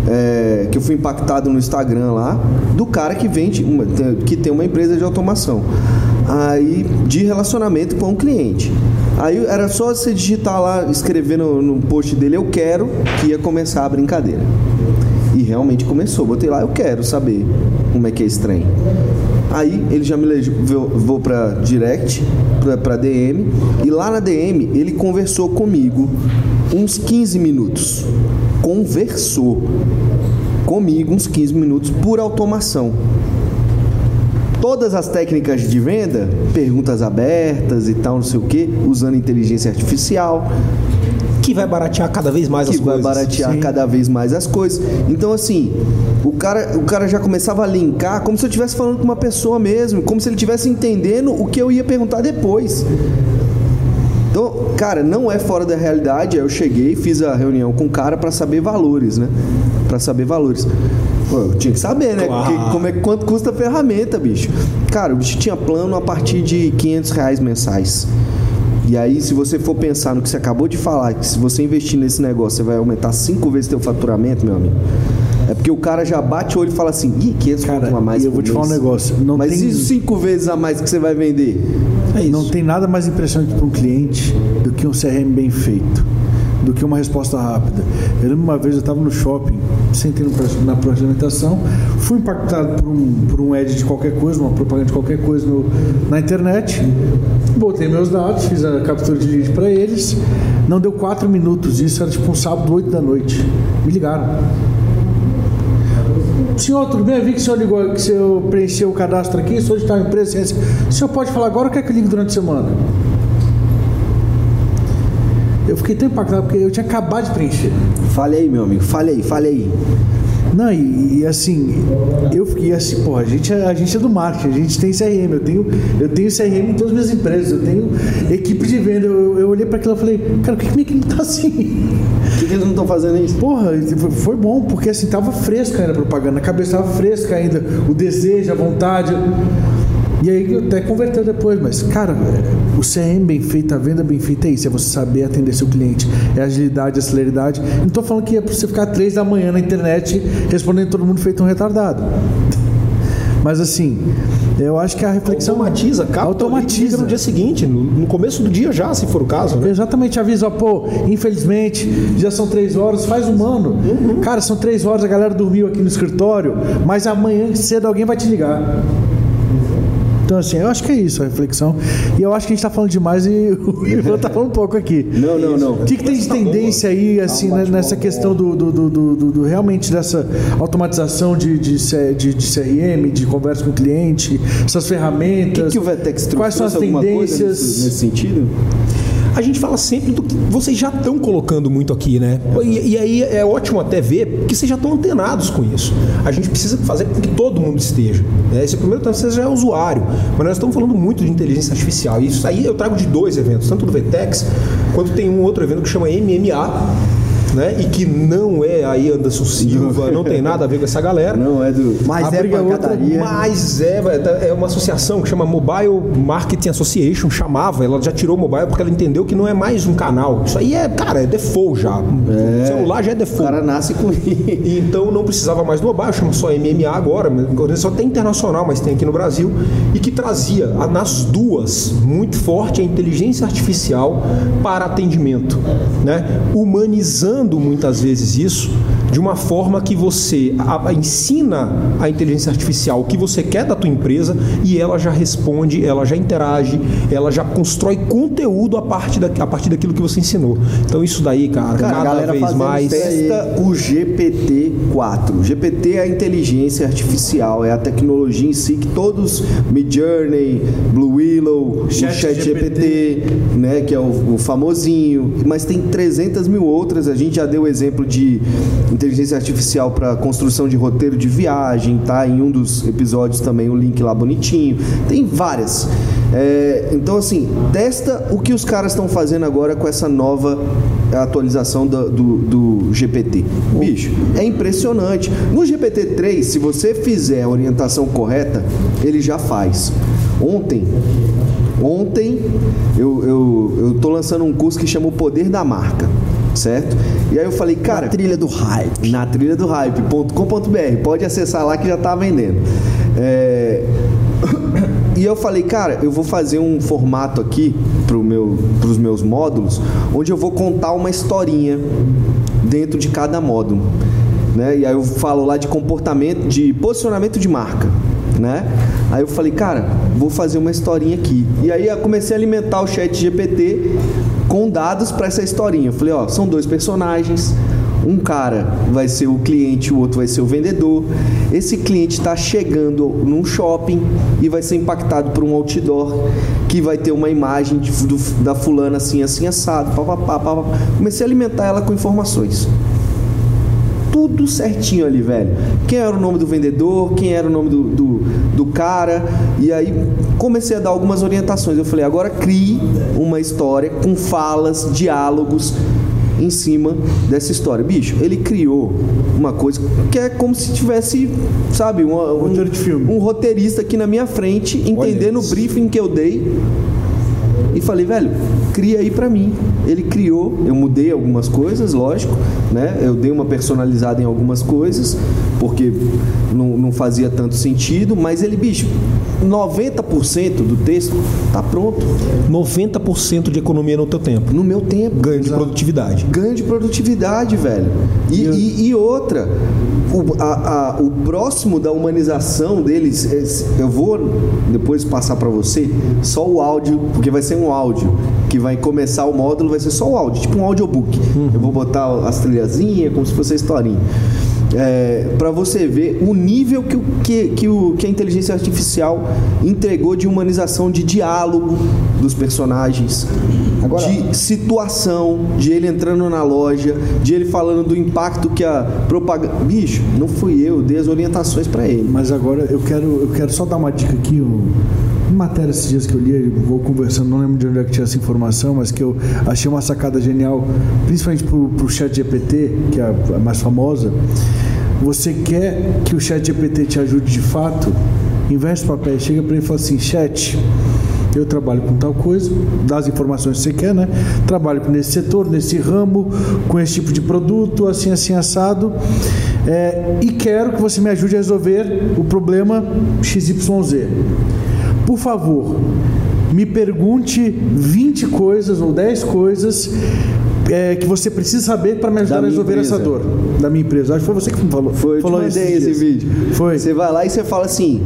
é, que eu fui impactado no Instagram lá, do cara que vende, uma- que tem uma empresa de automação. Aí, de relacionamento com um cliente. Aí era só você digitar lá, escrever no, no post dele, eu quero, que ia começar a brincadeira. E realmente começou. Botei lá, eu quero saber como é que é esse trem. Aí ele já me levou vou para direct, pra DM, e lá na DM ele conversou comigo uns 15 minutos. Conversou comigo uns 15 minutos por automação. Todas as técnicas de venda, perguntas abertas e tal, não sei o que, usando inteligência artificial, Que vai baratear cada vez mais que as vai coisas. baratear cada vez mais as coisas. Então, assim, o cara, o cara já começava a linkar como se eu estivesse falando com uma pessoa mesmo, como se ele estivesse entendendo o que eu ia perguntar depois. Então, cara, não é fora da realidade. Aí eu cheguei, fiz a reunião com o cara para saber valores, né? Para saber valores. Pô, eu tinha que saber, né? Claro. Que- como é, quanto custa a ferramenta, bicho. Cara, o bicho tinha plano a partir de 500 reais mensais. E aí, se você for pensar no que você acabou de falar, que se você investir nesse negócio, você vai aumentar cinco vezes teu faturamento, meu amigo. É porque o cara já bate o olho e fala assim, ih, 500 Cara, a mais e eu vou te mês." falar um negócio, não Mas tem- e cinco vezes a mais que você vai vender? É Não tem nada mais impressionante para um cliente do que um CRM bem feito, do que uma resposta rápida. Eu lembro uma vez eu estava no shopping, sentei na processo de alimentação, fui impactado por um, por um ad de qualquer coisa, uma propaganda de qualquer coisa no- na internet, botei meus dados, fiz a captura de vídeo para eles, não deu quatro minutos, isso era tipo um sábado, 8 da noite. Me ligaram. Senhor, tudo bem? Eu vi que o senhor ligou, que o senhor preencheu o cadastro aqui, o senhor está em presença. O senhor pode falar agora ou quer que eu ligue durante a semana? Eu fiquei tão impactado porque eu tinha acabado de preencher. Falei, meu amigo, falei, falei. Não, e, e assim, eu fiquei assim, pô, a gente, é- a gente é do marketing, a gente tem CRM, eu tenho, eu tenho CRM em todas as minhas empresas, eu tenho equipe de venda. Eu, eu olhei para aquilo e falei, cara, por que minha equipe tá assim? Por que, que eles não estão fazendo isso? Porra, foi- foi bom, porque assim, tava fresca ainda a propaganda, a cabeça tava fresca ainda, o desejo, a vontade. E aí até converteu depois, mas, cara, o CRM bem feito, a venda bem feita é isso, é você saber atender seu cliente, é agilidade, é celeridade. Não tô falando que é pra você ficar três da manhã na internet respondendo todo mundo feito um retardado. Mas assim, eu acho que a reflexão. Automatiza, capta Automatiza. no dia seguinte, no, começo do dia já, se for o caso, né? Exatamente, avisa, pô, infelizmente, já são três horas, faz um ano. Cara, são três horas, a galera dormiu aqui no escritório, mas amanhã cedo alguém vai te ligar. Então, assim, eu acho que é isso a reflexão. E eu acho que a gente tá falando demais e o Ivan tá falando um pouco aqui. Não, não, não. O que, que tem de tendência aí, assim, né, nessa questão do, do, do, do- realmente dessa automatização de, de, de- de CRM, de conversa com o cliente, essas O ferramentas? que, que o Vetex trouxe? Quais são as tendências? nesse, nesse sentido? A gente fala sempre do que vocês já estão colocando muito aqui, né? E, e aí é ótimo até ver, porque vocês já estão antenados com isso. A gente precisa fazer com que todo mundo esteja. Né? Esse primeiro tempo você já é usuário, mas nós estamos falando muito de inteligência artificial. E isso aí eu trago de dois eventos, tanto do Vetex, quanto tem um outro evento que chama MMA. Né? E que não é aí Anderson Silva, não tem nada a ver com essa galera. Não, é do. Mas A é briga é outra. Mas é, é uma associação que chama Mobile Marketing Association, chamava, ela já tirou o mobile porque ela entendeu que não é mais um canal. Isso aí é, cara, é default já. O celular já é O default. cara nasce com. E Então não precisava mais do mobile, chama só MMA agora, só tem internacional, mas tem aqui no Brasil, e que trazia nas duas muito forte a inteligência artificial para atendimento, né? humanizando muitas vezes isso de uma forma que você ensina a inteligência artificial o que você quer da tua empresa e ela já responde, ela já interage, ela já constrói conteúdo a partir, da, a partir daquilo que você ensinou. Então isso daí, cara, Cara, a cada vez mais. Testa o GPT-4. O GPT é a inteligência artificial, é a tecnologia em si que todos, Midjourney, Blue Willow, Chat o ChatGPT, né, que é o, o famosinho, mas tem 300 mil outras. A gente já deu exemplo de inteligência artificial para construção de roteiro de viagem, tá? Em um dos episódios também o link lá bonitinho. Tem várias. É, então assim, testa o que os caras estão fazendo agora com essa nova atualização do, do, do GPT. Bicho, é impressionante. No GPT-3, se você fizer a orientação correta, ele já faz. Ontem, ontem eu, eu, eu tô lançando um curso que chama O Poder da Marca, certo? E aí eu falei, cara, Trilha do hype. na trilha do hype.com.br. Pode acessar lá que já tá vendendo. É, E eu falei, cara, eu vou fazer um formato aqui pro meu, pros meus módulos, onde eu vou contar uma historinha dentro de cada módulo. Né? E aí eu falo lá de comportamento, de posicionamento de marca. Né? Aí eu falei, cara, vou fazer uma historinha aqui. E aí eu comecei a alimentar o chat GPT com dados para essa historinha. Eu falei, ó, são dois personagens, um cara vai ser o cliente, o outro vai ser o vendedor. Esse cliente está chegando num shopping e vai ser impactado por um outdoor que vai ter uma imagem de- do- da fulana assim, assim, assado. Pá, pá, pá, pá, pá. Comecei a alimentar ela com informações. Tudo certinho ali, velho. Quem era o nome do vendedor, quem era o nome do, do, do cara. E aí comecei a dar algumas orientações. Eu falei, agora crie uma história com falas, diálogos em cima dessa história. Bicho, ele criou uma coisa que é como se tivesse, sabe, um, filme. um roteirista aqui na minha frente, entendendo o briefing que eu dei. E falei, velho, cria aí para mim. Ele criou, eu mudei algumas coisas, lógico, né? Eu dei uma personalizada em algumas coisas, porque não, não fazia tanto sentido, mas ele, bicho, 90% do texto tá pronto. 90% de economia no teu tempo. No meu tempo. Ganho de produtividade. Ganho de produtividade, velho. E, e, e outra, o, a- a- o próximo da humanização deles, eu vou depois passar para você só o áudio, porque vai ser um áudio que vai começar o módulo, vai ser só o áudio, tipo um audiobook. Eu vou botar as trilhazinhas, como se fosse a historinha. É, para você ver o nível que, que, que, o, que a inteligência artificial entregou de humanização, de diálogo dos personagens, Agora- de situação, de ele entrando na loja, de ele falando do impacto que a propaganda. Bicho, não fui eu, dei as orientações para ele. Mas agora eu quero, eu quero só dar uma dica aqui. Matéria esses dias que eu li, eu vou conversando, não lembro de onde é que tinha essa informação, mas que eu achei uma sacada genial, principalmente pro, pro chat GPT, que é a mais famosa. Você quer que o chat GPT te ajude de fato? Investe papel, chega para ele e fala assim, chat, eu trabalho com tal coisa, dá as informações que você quer, né? Trabalho nesse setor, nesse ramo, com esse tipo de produto, assim, assim, assado. É, e quero que você me ajude a resolver o problema XYZ. Por favor, me pergunte 20 coisas ou 10 coisas é, que você precisa saber para me ajudar a resolver empresa. essa dor. Da minha empresa. Acho que foi você que me falou. Foi, eu te falou mandei esse vídeo. Foi. Você vai lá e você fala assim: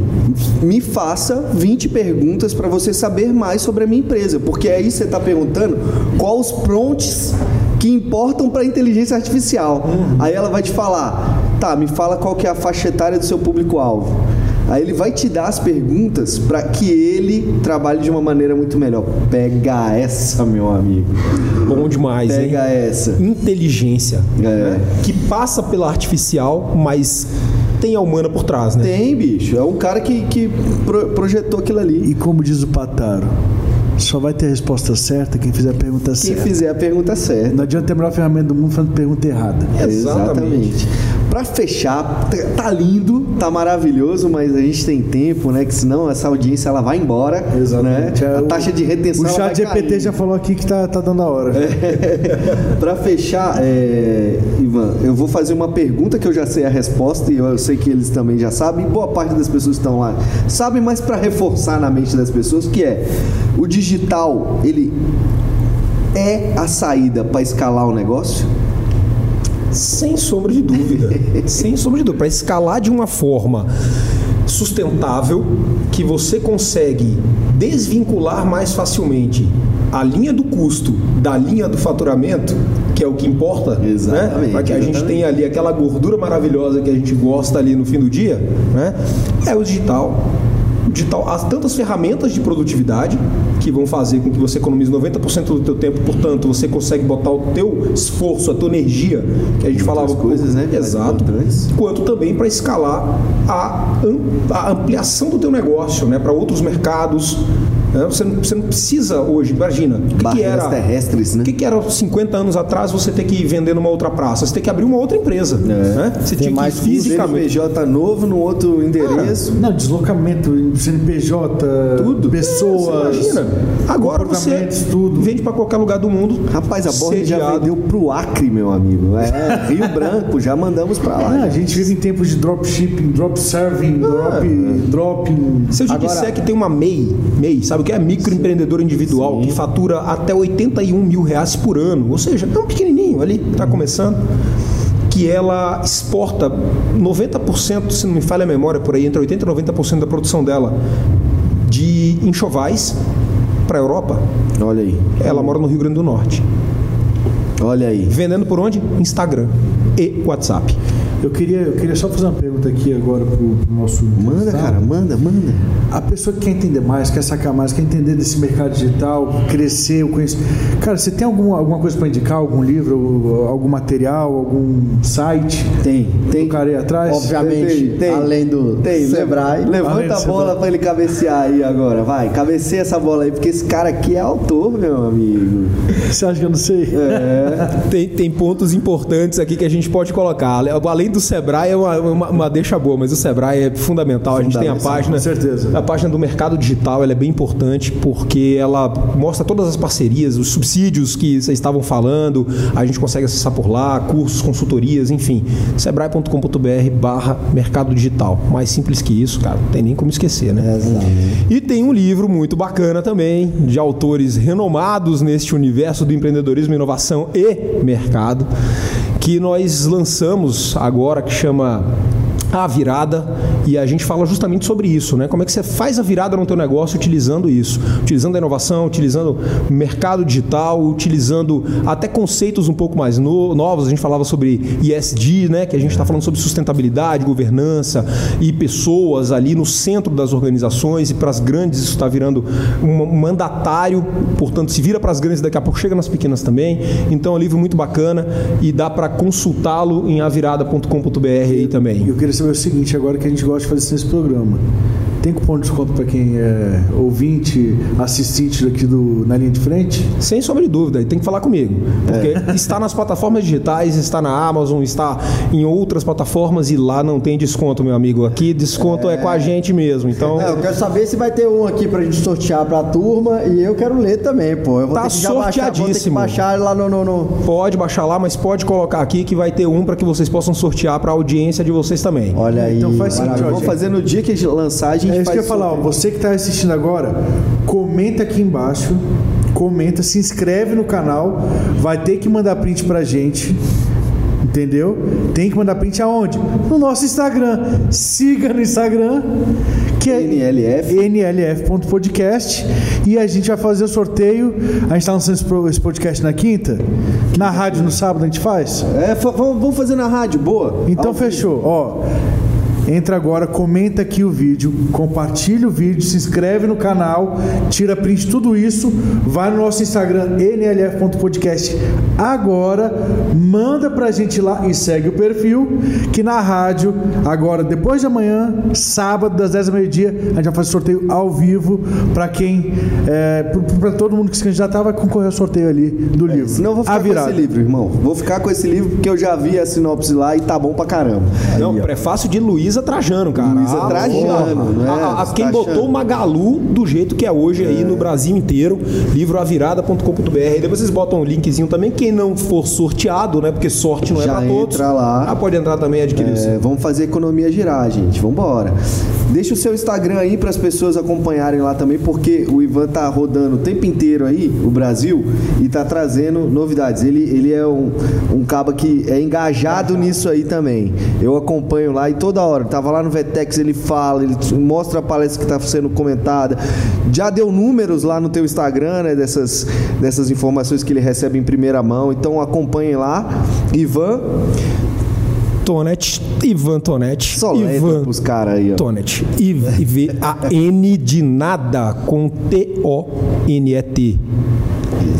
me faça 20 perguntas para você saber mais sobre a minha empresa. Porque aí você está perguntando quais os prompts que importam para a inteligência artificial. Aí ela vai te falar: tá, me fala qual que é a faixa etária do seu público-alvo. Aí ele vai te dar as perguntas para que ele trabalhe de uma maneira muito melhor. Pega essa, meu amigo. Bom demais, hein? Pega essa. Inteligência. É. né? Que passa pela artificial, mas tem a humana por trás, né? Tem, bicho. É um cara que, que pro- projetou aquilo ali. E como diz o Pataro, só vai ter a resposta certa quem fizer a pergunta Quem certa. fizer a pergunta certa. Não adianta ter a melhor ferramenta do mundo fazendo pergunta errada. Exatamente. Pra fechar, tá- tá lindo, tá maravilhoso, mas a gente tem tempo, né? Que senão essa audiência ela vai embora. Né? É, A o- taxa de retenção O chat GPT caindo. já falou aqui que tá, tá dando a hora. Pra fechar, é, Ivan, eu vou fazer uma pergunta que eu já sei a resposta e eu sei que eles também já sabem. Boa parte das pessoas que estão lá sabem, mas para reforçar na mente das pessoas, que é o digital, ele é a saída para escalar o negócio? Sem sombra de dúvida. Sem sombra de dúvida. Para escalar de uma forma sustentável, que você consegue desvincular mais facilmente a linha do custo da linha do faturamento, que é o que importa, Exatamente, né? para que a gente exatamente. tenha ali aquela gordura maravilhosa que a gente gosta ali no fim do dia, né? É o digital. O digital, há tantas ferramentas de produtividade que vão fazer com que você economize 90% do teu tempo, portanto, você consegue botar o teu esforço, a tua energia, que a gente falava coisas, né, Exato. Quanto também para escalar a, a ampliação do teu negócio, né, para outros mercados. Você, não, você não precisa hoje, imagina, o que, que Barreiras era terrestres, né? o que, que era 50 anos atrás você ter que vender numa outra praça? Você tem que abrir uma outra empresa. Né? Você tinha mais que fisicamente. CNPJ novo no outro endereço. Não, deslocamento, CNPJ, Tudo. pessoas. Você imagina. Agora você tudo. vende para qualquer lugar do mundo. Rapaz, a Borne já vendeu pro Acre, meu amigo. É, Rio Branco, já mandamos pra lá. Ah, a gente vive em tempos de dropshipping, drop serving, drop, dropping. Se eu te Agora- disser que tem uma MEI, MEI, sabe o que é? Microempreendedor individual, que fatura até 81 mil reais por ano. Ou seja, é um pequenininho ali, está começando. Que ela exporta 90%, se não me falha a memória, por aí, entre 80% e 90% da produção dela de enxovais para a Europa. Olha aí, Ela mora no Rio Grande do Norte. olha aí. Vendendo por onde? Instagram e WhatsApp. Eu queria, eu queria só fazer uma pergunta aqui agora pro, pro nosso. Manda, cara, manda, manda. A pessoa que quer entender mais, quer sacar mais, quer entender desse mercado digital, crescer, o conhecimento. Cara, você tem alguma, alguma coisa para indicar? Algum livro, algum material, algum site? Tem, tem. O cara aí atrás? Obviamente, Tem, tem. além do Tem, Sebrae. le- Levanta a bola Sebrae. pra ele cabecear aí agora. Vai, cabeceia essa bola aí, porque esse cara aqui é autor, meu amigo. Você acha que eu não sei? É. Tem, tem pontos importantes aqui que a gente pode colocar. Além do Sebrae, é uma, uma, uma deixa boa, mas o Sebrae é fundamental. A gente tem a página. com certeza. A página do mercado digital ela é bem importante porque ela mostra todas as parcerias, os subsídios que vocês estavam falando. A gente consegue acessar por lá, cursos, consultorias, enfim. Sebrae.com.br barra mercado digital. Mais simples que isso, cara, não tem nem como esquecer, né? E tem um livro muito bacana também, de autores renomados neste universo do empreendedorismo, inovação e mercado, que nós lançamos agora, que chama a virada e a gente fala justamente sobre isso, né? Como é que você faz a virada no teu negócio utilizando isso, utilizando a inovação, utilizando o mercado digital, utilizando até conceitos um pouco mais no, novos. A gente falava sobre ESG, né? Que a gente está falando sobre sustentabilidade, governança e pessoas ali no centro das organizações e para as grandes isso está virando um mandatário, portanto se vira para as grandes daqui a pouco chega nas pequenas também. Então é um livro muito bacana e dá para consultá-lo em avirada.com.br aí também. Eu queria saber o seguinte, agora que a gente gosta de fazer nesse programa. Tem cupom de desconto para quem é ouvinte, assistente daqui do, na linha de frente? Sem sombra de dúvida, e tem que falar comigo. Porque está nas plataformas digitais, está na Amazon, está em outras plataformas e lá não tem desconto, meu amigo. Aqui desconto é, com a gente mesmo. Então, É, eu quero saber se vai ter um aqui pra gente sortear pra turma e eu quero ler também, pô. Eu vou Tá ter que já baixar, vou ter que sorteadíssimo. baixar lá no, no, no- pode baixar lá, mas pode colocar aqui que vai ter um para que vocês possam sortear para a audiência de vocês também. Olha aí. Então faz o seguinte, maravilha. ó, Vamos fazer no dia que a gente lançar, a gente É isso que eu ia falar, ó, você que está assistindo agora, comenta aqui embaixo, comenta, se inscreve no canal, vai ter que mandar print pra gente. Entendeu? Tem que mandar print aonde? No nosso Instagram. Siga no Instagram, que é NLF. nlf.podcast. E a gente vai fazer o sorteio. A gente está lançando esse podcast na quinta. Na rádio no sábado a gente faz? É, vamos fazer na rádio, boa. Então Ao fechou. Ó, entra agora, comenta aqui o vídeo, compartilha o vídeo, se inscreve no canal, tira print tudo isso, vai no nosso Instagram nlf.podcast agora, manda pra gente lá e segue o perfil que na rádio agora depois de amanhã, sábado das 10 da meio-dia, a gente vai fazer sorteio ao vivo pra quem é, para todo mundo que se candidatar vai concorrer ao sorteio ali do livro. Senão eu vou ficar com esse livro, irmão. Vou ficar com esse livro porque eu já vi a sinopse lá e tá bom pra caramba. Não, prefácio de Luísa Trajano, cara. Luísa Ah, Trajano, porra. né? A- a- Você quem tá botou achando? o Magalu do jeito que é hoje aí no Brasil inteiro, livro avirada.com.br. Aí Depois vocês botam o linkzinho também, quem não for sorteado, né? Porque sorte não é Já pra todos. entra lá. Ah, pode entrar também e adquirir. É, vamos fazer a economia girar, gente. Vamos embora. Deixa o seu Instagram aí para as pessoas acompanharem lá também, porque o Ivan tá rodando o tempo inteiro aí, o Brasil, e tá trazendo novidades. Ele, ele é um, um caba que é engajado nisso aí também. Eu acompanho lá e toda hora. Tava lá no Vetex, ele fala, ele mostra a palestra que tá sendo comentada. Já deu números lá no teu Instagram, né? Dessas, dessas informações que ele recebe em primeira mão. Então acompanhem lá. Ivan, Tonet, Ivan Tonet. só Ivan pros caras aí, ó. Tonet. I-V-A-N de nada com T-O-N-E-T.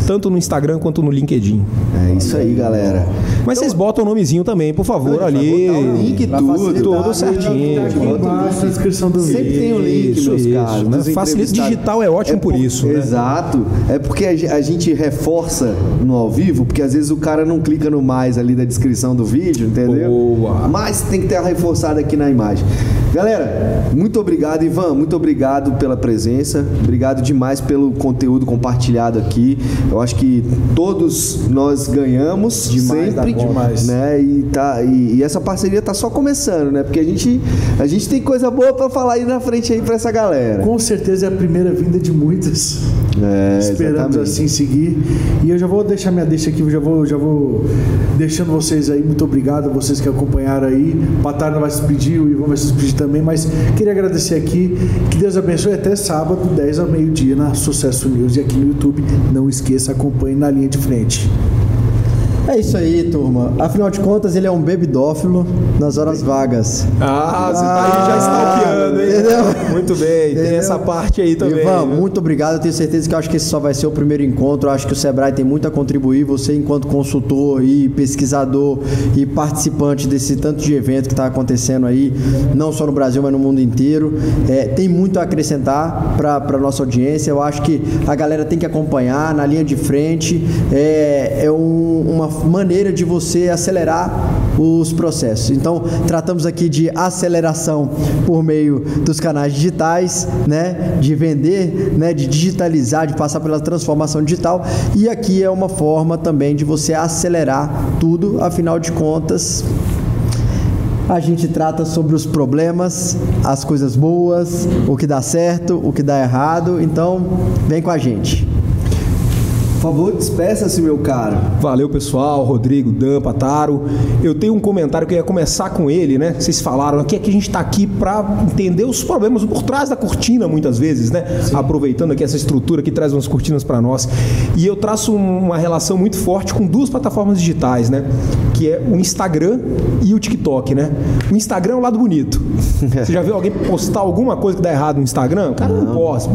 Tanto no Instagram quanto no LinkedIn. É isso aí, galera. Mas vocês botam o nomezinho também, por favor, ali. o link e tudo, tudo né? certinho. Aqui embaixo na descrição do vídeo. Sempre tem o link, Isso, meus isso, caros. né? Facilita digital é ótimo por isso, né? Exato. É porque a ge- a gente reforça no ao vivo, porque às vezes o cara não clica no mais ali da descrição do vídeo, entendeu? Boa. Mas tem que ter a reforçada aqui na imagem. Galera, muito obrigado, Ivan. Muito obrigado pela presença. Obrigado demais pelo conteúdo compartilhado aqui. Eu acho que todos nós ganhamos Demais sempre, conta. Demais. né? E, tá, e, e essa parceria tá só começando, né? Porque a gente, a gente tem coisa boa pra falar aí na frente aí pra essa galera. Com certeza é a primeira vinda de muitas. É, Esperamos assim seguir. E eu já vou deixar minha deixa aqui, eu já vou, já vou deixando vocês aí. Muito obrigado a vocês que acompanharam aí. Patarna vai se despedir, o Ivan vai se despedir também, mas queria agradecer aqui. Que Deus abençoe até sábado, 10 ao meio-dia, na Sucesso News e aqui no YouTube. Não esqueça, acompanhe na linha de frente. É isso aí, turma. Afinal de contas, ele é um bebidófilo nas horas vagas. Ah, você tá aí já stalkeando, hein? entendeu? Muito bem, tem Entendeu? essa parte aí também. Ivan, né? muito obrigado. Eu tenho certeza que eu acho que esse só vai ser o primeiro encontro. Eu acho que o Sebrae tem muito a contribuir. Você, enquanto consultor e pesquisador e participante desse tanto de evento que está acontecendo aí, não só no Brasil, mas no mundo inteiro, é, tem muito a acrescentar para a nossa audiência. Eu acho que a galera tem que acompanhar na linha de frente. É, é um- uma maneira de você acelerar os processos. Então, tratamos aqui de aceleração por meio dos canais digitais, né, de vender, né, de digitalizar, de passar pela transformação digital, e aqui é uma forma também de você acelerar tudo, afinal de contas, a gente trata sobre os problemas, as coisas boas, o que dá certo, o que dá errado. Então, vem com a gente. Por favor, despeça-se, meu caro. Valeu, pessoal. Rodrigo, Dan, Pataro. Eu tenho um comentário que eu ia começar com ele, né? Vocês falaram aqui é que a gente está aqui para entender os problemas por trás da cortina, muitas vezes, né? Sim. Aproveitando aqui essa estrutura que traz umas cortinas para nós. E eu traço uma relação muito forte com duas plataformas digitais, né? Que é o Instagram e o TikTok, né? O Instagram é o lado bonito. Você já viu alguém postar alguma coisa que dá errado no Instagram? Cara, não, não posso.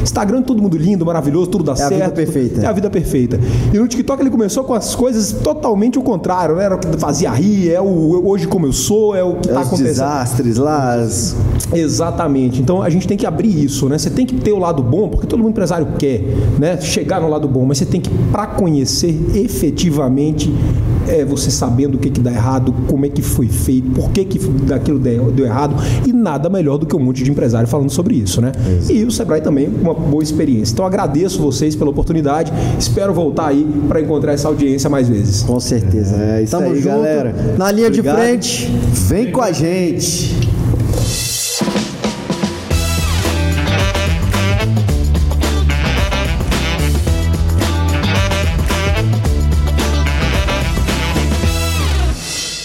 Instagram todo mundo lindo, maravilhoso, tudo dá é certo. A vida perfeita. É a vida vida perfeita. E no TikTok ele começou com as coisas totalmente o contrário, né? Era o que fazia rir, é o hoje como eu sou, é o que é tá acontecendo. desastres lá. As... Exatamente. Então a gente tem que abrir isso, né? Você tem que ter o lado bom, porque todo empresário quer, né? Chegar no lado bom, mas você tem que para conhecer efetivamente é você sabendo o que que dá errado, como é que foi feito, por que que daquilo deu, deu errado e nada melhor do que um monte de empresário falando sobre isso, né? Isso. E o Sebrae também uma boa experiência. Então agradeço vocês pela oportunidade Espero voltar aí para encontrar essa audiência mais vezes. Com certeza. É isso Tamo aí, junto. galera. Na linha Obrigado. de frente. Vem com a gente.